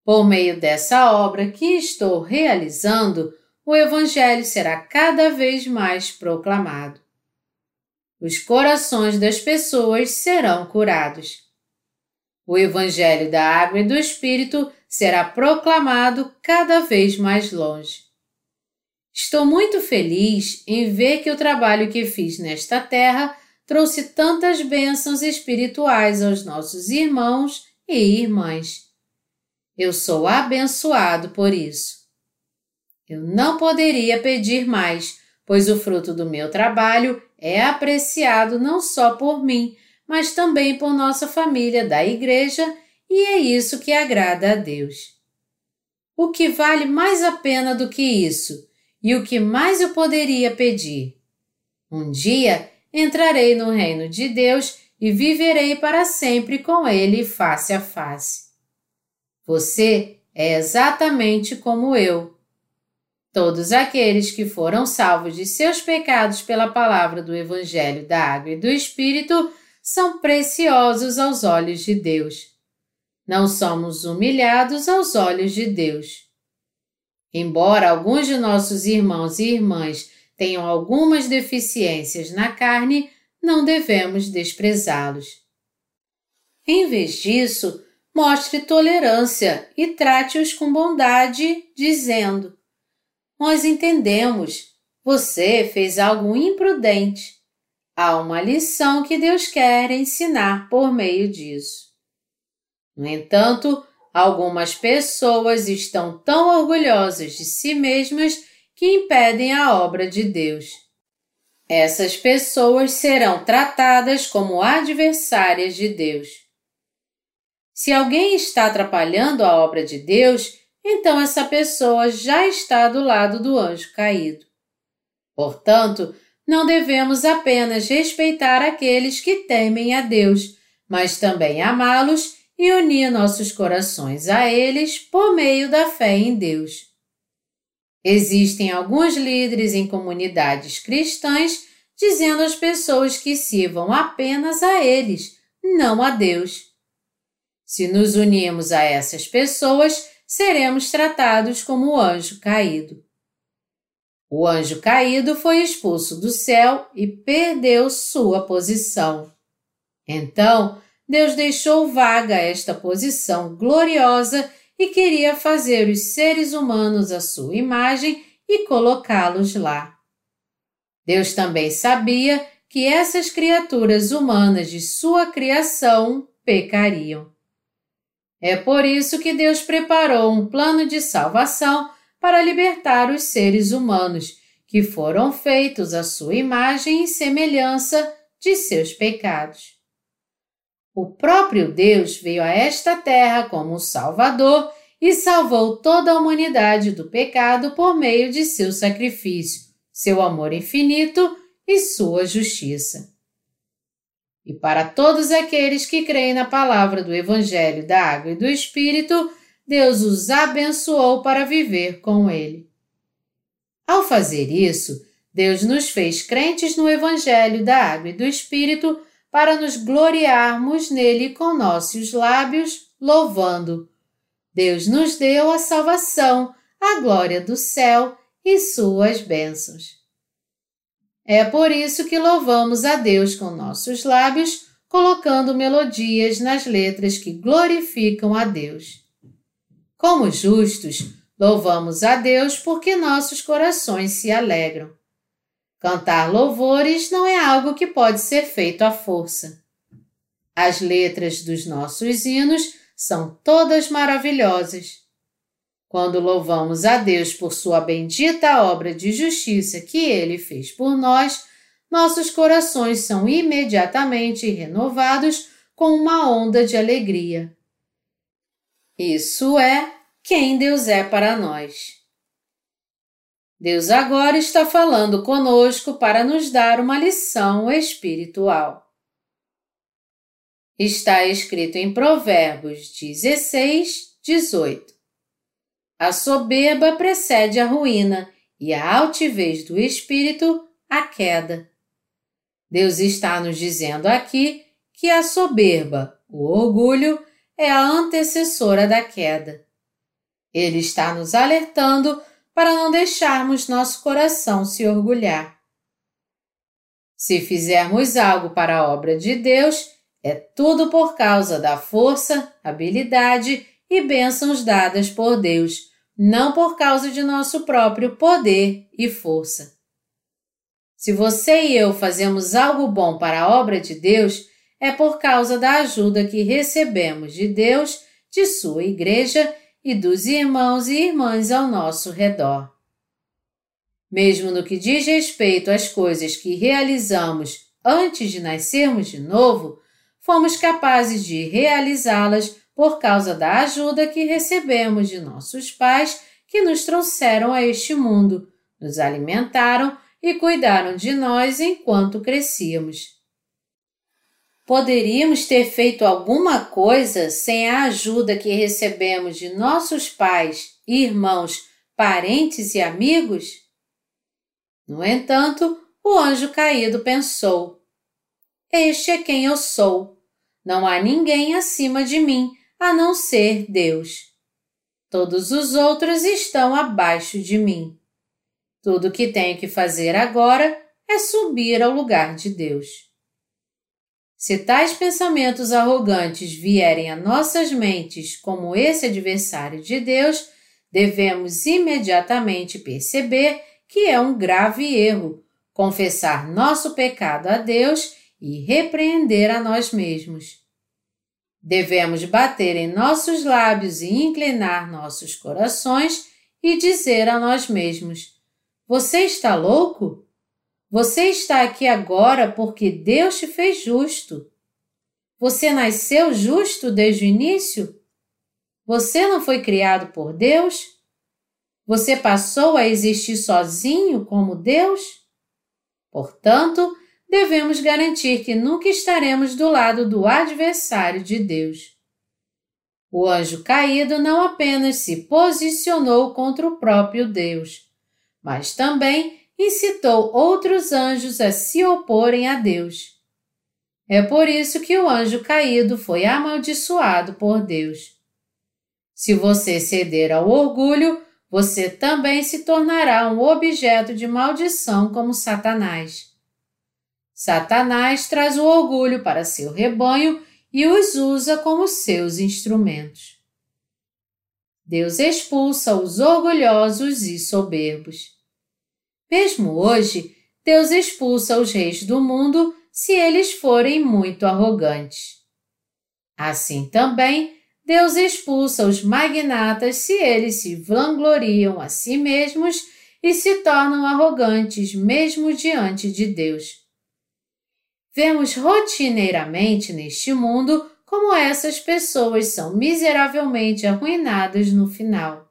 Por meio dessa obra que estou realizando, o Evangelho será cada vez mais proclamado. Os corações das pessoas serão curados. O Evangelho da Água e do Espírito será proclamado cada vez mais longe. Estou muito feliz em ver que o trabalho que fiz nesta terra trouxe tantas bênçãos espirituais aos nossos irmãos e irmãs. Eu sou abençoado por isso. Eu não poderia pedir mais, pois o fruto do meu trabalho é apreciado não só por mim, mas também por nossa família da igreja, e é isso que agrada a Deus. O que vale mais a pena do que isso, e o que mais eu poderia pedir? Um dia entrarei no reino de Deus e viverei para sempre com Ele face a face. Você é exatamente como eu. Todos aqueles que foram salvos de seus pecados pela palavra do Evangelho da Água e do Espírito são preciosos aos olhos de Deus. Não somos humilhados aos olhos de Deus. Embora alguns de nossos irmãos e irmãs tenham algumas deficiências na carne, não devemos desprezá-los. Em vez disso, mostre tolerância e trate-os com bondade, dizendo: Nós entendemos, você fez algo imprudente. Há uma lição que Deus quer ensinar por meio disso. No entanto, algumas pessoas estão tão orgulhosas de si mesmas que impedem a obra de Deus. Essas pessoas serão tratadas como adversárias de Deus. Se alguém está atrapalhando a obra de Deus, então essa pessoa já está do lado do anjo caído. Portanto, não devemos apenas respeitar aqueles que temem a Deus, mas também amá-los e unir nossos corações a eles por meio da fé em Deus. Existem alguns líderes em comunidades cristãs dizendo às pessoas que sirvam apenas a eles, não a Deus. Se nos unirmos a essas pessoas, seremos tratados como o anjo caído. O anjo caído foi expulso do céu e perdeu sua posição. Então, Deus deixou vaga esta posição gloriosa e queria fazer os seres humanos à sua imagem e colocá-los lá. Deus também sabia que essas criaturas humanas de sua criação pecariam. É por isso que Deus preparou um plano de salvação para libertar os seres humanos, que foram feitos à sua imagem e semelhança de seus pecados. O próprio Deus veio a esta terra como Salvador e salvou toda a humanidade do pecado por meio de seu sacrifício, seu amor infinito e sua justiça. E para todos aqueles que creem na palavra do Evangelho da Água e do Espírito, Deus os abençoou para viver com Ele. Ao fazer isso, Deus nos fez crentes no Evangelho da Água e do Espírito para nos gloriarmos nele com nossos lábios, louvando. Deus nos deu a salvação, a glória do céu e suas bênçãos. É por isso que louvamos a Deus com nossos lábios, colocando melodias nas letras que glorificam a Deus. Como justos, louvamos a Deus porque nossos corações se alegram. Cantar louvores não é algo que pode ser feito à força. As letras dos nossos hinos são todas maravilhosas. Quando louvamos a Deus por sua bendita obra de justiça que ele fez por nós, nossos corações são imediatamente renovados com uma onda de alegria. Isso é quem Deus é para nós. Deus agora está falando conosco para nos dar uma lição espiritual. Está escrito em Provérbios 16, 18. A soberba precede a ruína e a altivez do espírito a queda. Deus está nos dizendo aqui que a soberba, o orgulho, é a antecessora da queda. Ele está nos alertando para não deixarmos nosso coração se orgulhar. Se fizermos algo para a obra de Deus, é tudo por causa da força, habilidade e bênçãos dadas por Deus, não por causa de nosso próprio poder e força. Se você e eu fazemos algo bom para a obra de Deus, é por causa da ajuda que recebemos de Deus, de sua igreja e dos irmãos e irmãs ao nosso redor. Mesmo no que diz respeito às coisas que realizamos antes de nascermos de novo, fomos capazes de realizá-las por causa da ajuda que recebemos de nossos pais que nos trouxeram a este mundo, nos alimentaram e cuidaram de nós enquanto crescíamos. Poderíamos ter feito alguma coisa sem a ajuda que recebemos de nossos pais, irmãos, parentes e amigos? No entanto, o anjo caído pensou: Este é quem eu sou. Não há ninguém acima de mim, a não ser Deus. Todos os outros estão abaixo de mim. Tudo o que tenho que fazer agora é subir ao lugar de Deus. Se tais pensamentos arrogantes vierem a nossas mentes como esse adversário de Deus, devemos imediatamente perceber que é um grave erro, confessar nosso pecado a Deus e repreender a nós mesmos. Devemos bater em nossos lábios e inclinar nossos corações e dizer a nós mesmos: Você está louco? Você está aqui agora porque Deus te fez justo. Você nasceu justo desde o início? Você não foi criado por Deus? Você passou a existir sozinho como Deus? Portanto, devemos garantir que nunca estaremos do lado do adversário de Deus. O anjo caído não apenas se posicionou contra o próprio Deus, mas também incitou outros anjos a se oporem a Deus. É por isso que o anjo caído foi amaldiçoado por Deus. Se você ceder ao orgulho, você também se tornará um objeto de maldição como Satanás. Satanás traz o orgulho para seu rebanho e os usa como seus instrumentos. Deus expulsa os orgulhosos e soberbos. Mesmo hoje, Deus expulsa os reis do mundo se eles forem muito arrogantes. Assim também, Deus expulsa os magnatas se eles se vangloriam a si mesmos e se tornam arrogantes mesmo diante de Deus. Vemos rotineiramente neste mundo como essas pessoas são miseravelmente arruinadas no final.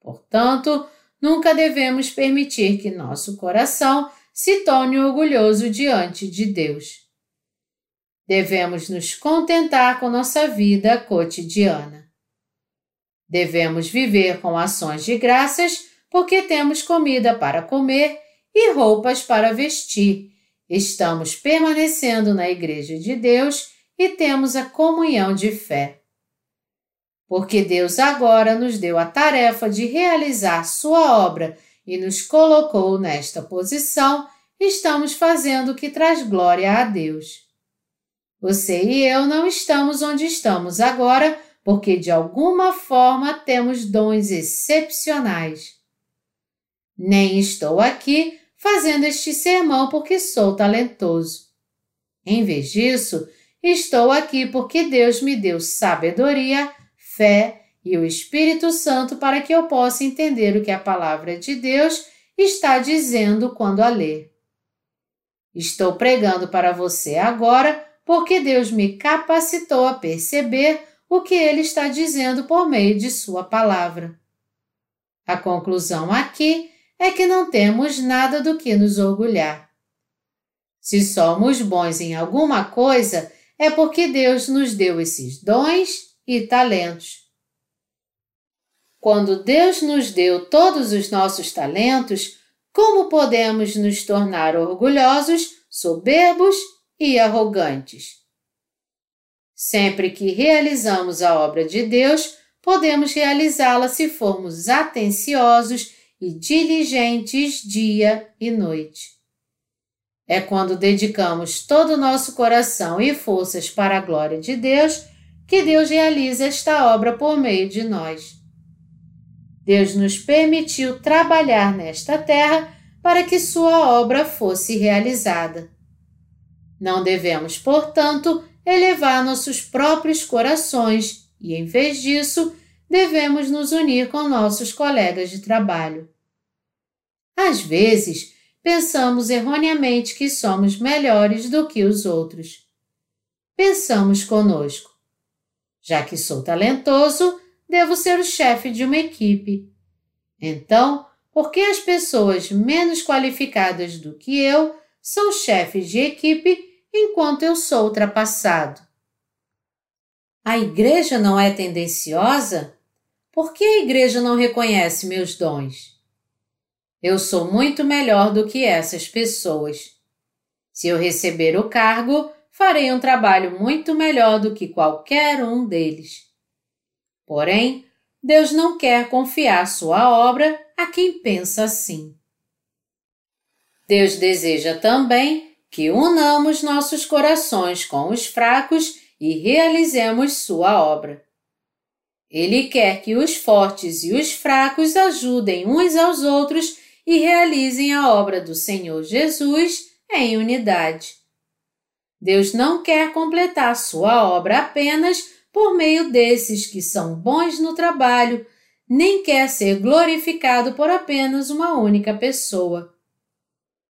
Portanto, nunca devemos permitir que nosso coração se torne orgulhoso diante de Deus. Devemos nos contentar com nossa vida cotidiana. Devemos viver com ações de graças porque temos comida para comer e roupas para vestir. Estamos permanecendo na Igreja de Deus e temos a comunhão de fé. Porque Deus agora nos deu a tarefa de realizar Sua obra e nos colocou nesta posição, estamos fazendo o que traz glória a Deus. Você e eu não estamos onde estamos agora porque de alguma forma temos dons excepcionais. Nem estou aqui fazendo este sermão porque sou talentoso. Em vez disso, estou aqui porque Deus me deu sabedoria, fé e o Espírito Santo para que eu possa entender o que a palavra de Deus está dizendo quando a ler. Estou pregando para você agora porque Deus me capacitou a perceber o que Ele está dizendo por meio de Sua palavra. A conclusão aqui é que não temos nada do que nos orgulhar. Se somos bons em alguma coisa, é porque Deus nos deu esses dons e talentos. Quando Deus nos deu todos os nossos talentos, como podemos nos tornar orgulhosos, soberbos e arrogantes. Sempre que realizamos a obra de Deus, podemos realizá-la se formos atenciosos e diligentes dia e noite. É quando dedicamos todo o nosso coração e forças para a glória de Deus que Deus realiza esta obra por meio de nós. Deus nos permitiu trabalhar nesta terra para que Sua obra fosse realizada. Não devemos, portanto, elevar nossos próprios corações e, em vez disso, devemos nos unir com nossos colegas de trabalho. Às vezes, pensamos erroneamente que somos melhores do que os outros. Pensamos conosco. Já que sou talentoso, devo ser o chefe de uma equipe. Então, por que as pessoas menos qualificadas do que eu são chefes de equipe enquanto eu sou ultrapassado. A igreja não é tendenciosa? Por que a igreja não reconhece meus dons? Eu sou muito melhor do que essas pessoas. Se eu receber o cargo, farei um trabalho muito melhor do que qualquer um deles. Porém, Deus não quer confiar sua obra a quem pensa assim. Deus deseja também que unamos nossos corações com os fracos e realizemos Sua obra. Ele quer que os fortes e os fracos ajudem uns aos outros e realizem a obra do Senhor Jesus em unidade. Deus não quer completar sua obra apenas por meio desses que são bons no trabalho, nem quer ser glorificado por apenas uma única pessoa.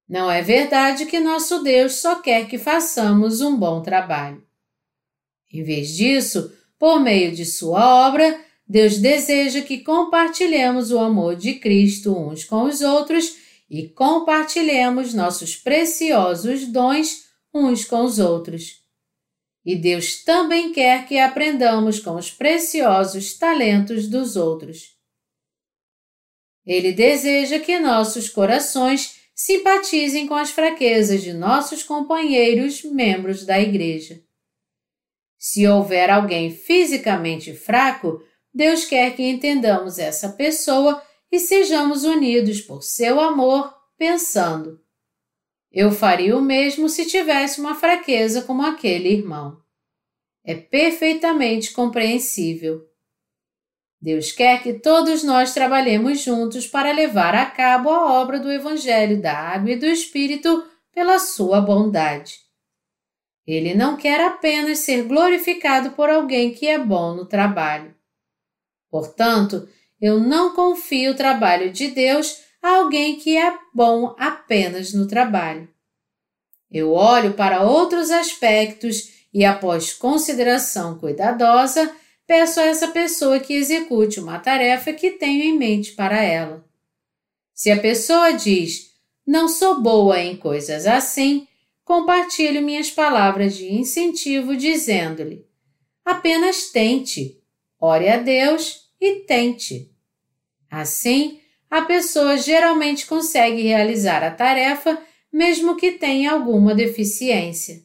Não é verdade que nosso Deus só quer que façamos um bom trabalho. Em vez disso, por meio de Sua obra, Deus deseja que compartilhemos o amor de Cristo uns com os outros e compartilhemos nossos preciosos dons uns com os outros. E Deus também quer que aprendamos com os preciosos talentos dos outros. Ele deseja que nossos corações simpatizem com as fraquezas de nossos companheiros, membros da Igreja. Se houver alguém fisicamente fraco, Deus quer que entendamos essa pessoa e sejamos unidos por seu amor, pensando: eu faria o mesmo se tivesse uma fraqueza como aquele irmão. É perfeitamente compreensível. Deus quer que todos nós trabalhemos juntos para levar a cabo a obra do Evangelho da Água e do Espírito pela sua bondade. Ele não quer apenas ser glorificado por alguém que é bom no trabalho. Portanto, eu não confio o trabalho de Deus a alguém que é bom apenas no trabalho. Eu olho para outros aspectos e, após consideração cuidadosa, peço a essa pessoa que execute uma tarefa que tenho em mente para ela. Se a pessoa diz, não sou boa em coisas assim, compartilho minhas palavras de incentivo dizendo-lhe: apenas tente, ore a Deus e tente. Assim, a pessoa geralmente consegue realizar a tarefa mesmo que tenha alguma deficiência.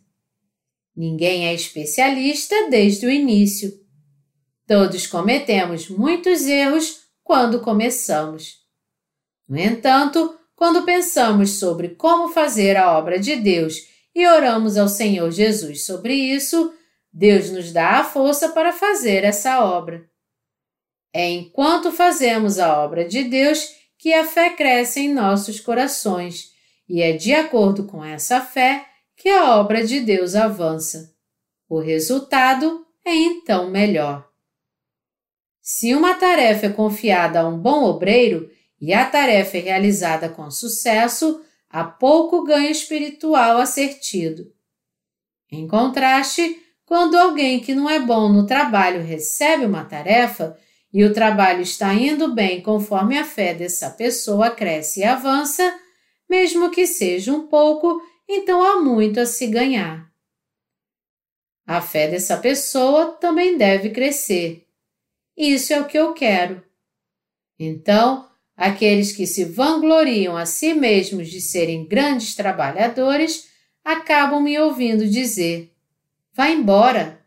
Ninguém é especialista desde o início. Todos cometemos muitos erros quando começamos. No entanto, quando pensamos sobre como fazer a obra de Deus e oramos ao Senhor Jesus sobre isso, Deus nos dá a força para fazer essa obra. É enquanto fazemos a obra de Deus que a fé cresce em nossos corações, e é de acordo com essa fé que a obra de Deus avança. O resultado é então melhor. Se uma tarefa é confiada a um bom obreiro e a tarefa é realizada com sucesso, há pouco ganho espiritual a ser tido. Em contraste, quando alguém que não é bom no trabalho recebe uma tarefa, e o trabalho está indo bem conforme a fé dessa pessoa cresce e avança, mesmo que seja um pouco, então há muito a se ganhar. A fé dessa pessoa também deve crescer. Isso é o que eu quero. Então, aqueles que se vangloriam a si mesmos de serem grandes trabalhadores acabam me ouvindo dizer: vá embora,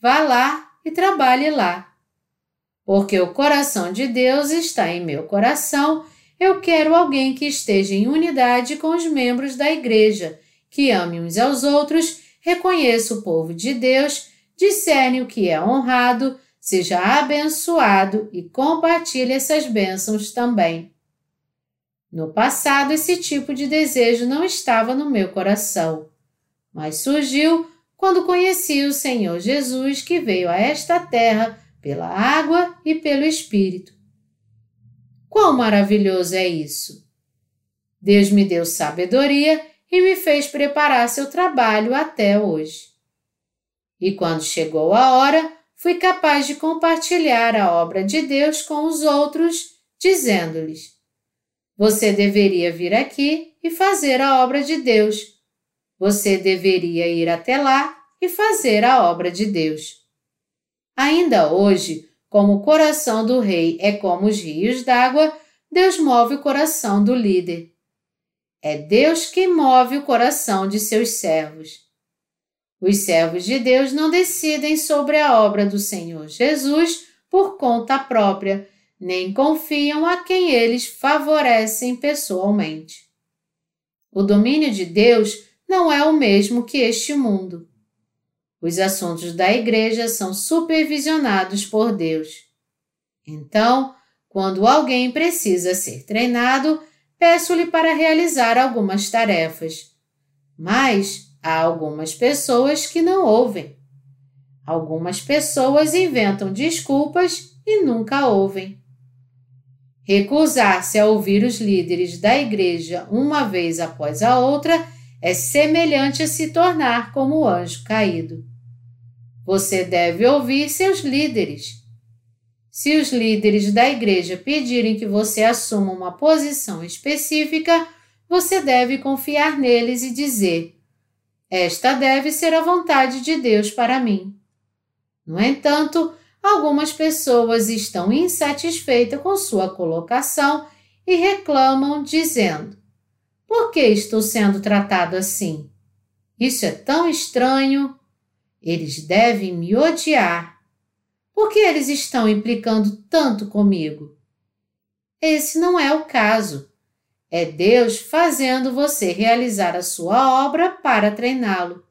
vá lá e trabalhe lá porque o coração de Deus está em meu coração, eu quero alguém que esteja em unidade com os membros da igreja, que ame uns aos outros, reconheça o povo de Deus, discerne o que é honrado, seja abençoado e compartilhe essas bênçãos também. No passado, esse tipo de desejo não estava no meu coração, mas surgiu quando conheci o Senhor Jesus que veio a esta terra pela água e pelo Espírito. Quão maravilhoso é isso! Deus me deu sabedoria e me fez preparar seu trabalho até hoje. E quando chegou a hora, fui capaz de compartilhar a obra de Deus com os outros, dizendo-lhes: Você deveria vir aqui e fazer a obra de Deus. Você deveria ir até lá e fazer a obra de Deus. Ainda hoje, como o coração do rei é como os rios d'água, Deus move o coração do líder. É Deus que move o coração de seus servos. Os servos de Deus não decidem sobre a obra do Senhor Jesus por conta própria, nem confiam a quem eles favorecem pessoalmente. O domínio de Deus não é o mesmo que este mundo. Os assuntos da igreja são supervisionados por Deus. Então, quando alguém precisa ser treinado, peço-lhe para realizar algumas tarefas. Mas há algumas pessoas que não ouvem. Algumas pessoas inventam desculpas e nunca ouvem. Recusar-se a ouvir os líderes da igreja uma vez após a outra é semelhante a se tornar como o anjo caído. Você deve ouvir seus líderes. Se os líderes da igreja pedirem que você assuma uma posição específica, você deve confiar neles e dizer: Esta deve ser a vontade de Deus para mim. No entanto, algumas pessoas estão insatisfeitas com sua colocação e reclamam, dizendo: Por que estou sendo tratado assim? Isso é tão estranho. Eles devem me odiar. Por que eles estão implicando tanto comigo? Esse não é o caso. É Deus fazendo você realizar a sua obra para treiná-lo.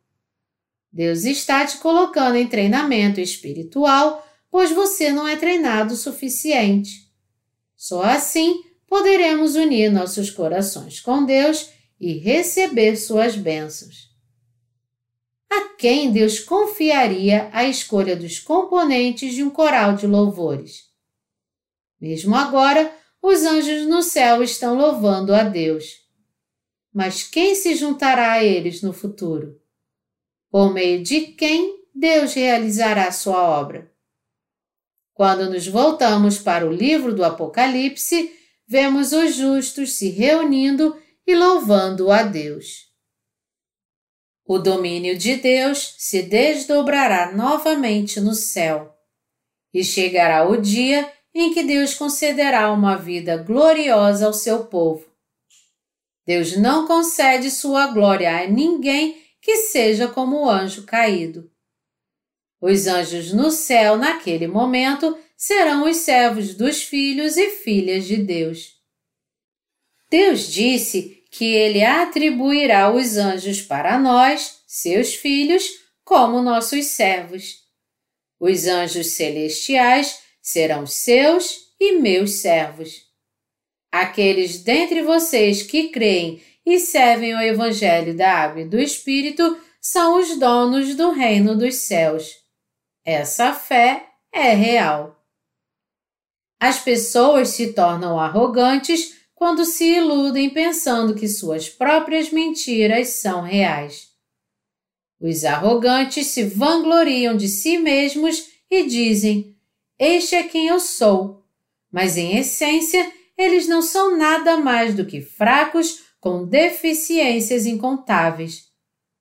Deus está te colocando em treinamento espiritual, pois você não é treinado o suficiente. Só assim poderemos unir nossos corações com Deus e receber suas bênçãos. A quem Deus confiaria a escolha dos componentes de um coral de louvores? Mesmo agora, os anjos no céu estão louvando a Deus. Mas quem se juntará a eles no futuro? Por meio de quem Deus realizará sua obra? Quando nos voltamos para o livro do Apocalipse, vemos os justos se reunindo e louvando a Deus. O domínio de Deus se desdobrará novamente no céu, e chegará o dia em que Deus concederá uma vida gloriosa ao seu povo. Deus não concede sua glória a ninguém que seja como o anjo caído. Os anjos no céu, naquele momento, serão os servos dos filhos e filhas de Deus. Deus disse que ele atribuirá os anjos para nós, seus filhos, como nossos servos. Os anjos celestiais serão seus e meus servos. Aqueles dentre vocês que creem e servem o Evangelho da Água e do Espírito são os donos do reino dos céus. Essa fé é real. As pessoas se tornam arrogantes quando se iludem pensando que suas próprias mentiras são reais. Os arrogantes se vangloriam de si mesmos e dizem: este é quem eu sou. Mas em essência, eles não são nada mais do que fracos com deficiências incontáveis.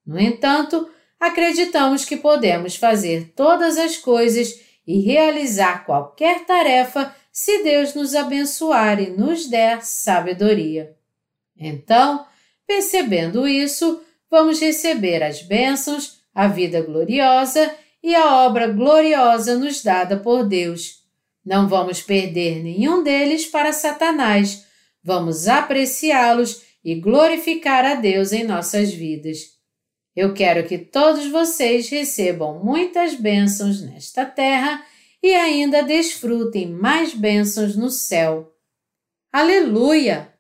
No entanto, acreditamos que podemos fazer todas as coisas e realizar qualquer tarefa se Deus nos abençoar e nos der sabedoria. Então, percebendo isso, vamos receber as bênçãos, a vida gloriosa e a obra gloriosa nos dada por Deus. Não vamos perder nenhum deles para Satanás, vamos apreciá-los e glorificar a Deus em nossas vidas. Eu quero que todos vocês recebam muitas bênçãos nesta terra e ainda desfrutem mais bênçãos no céu. Aleluia!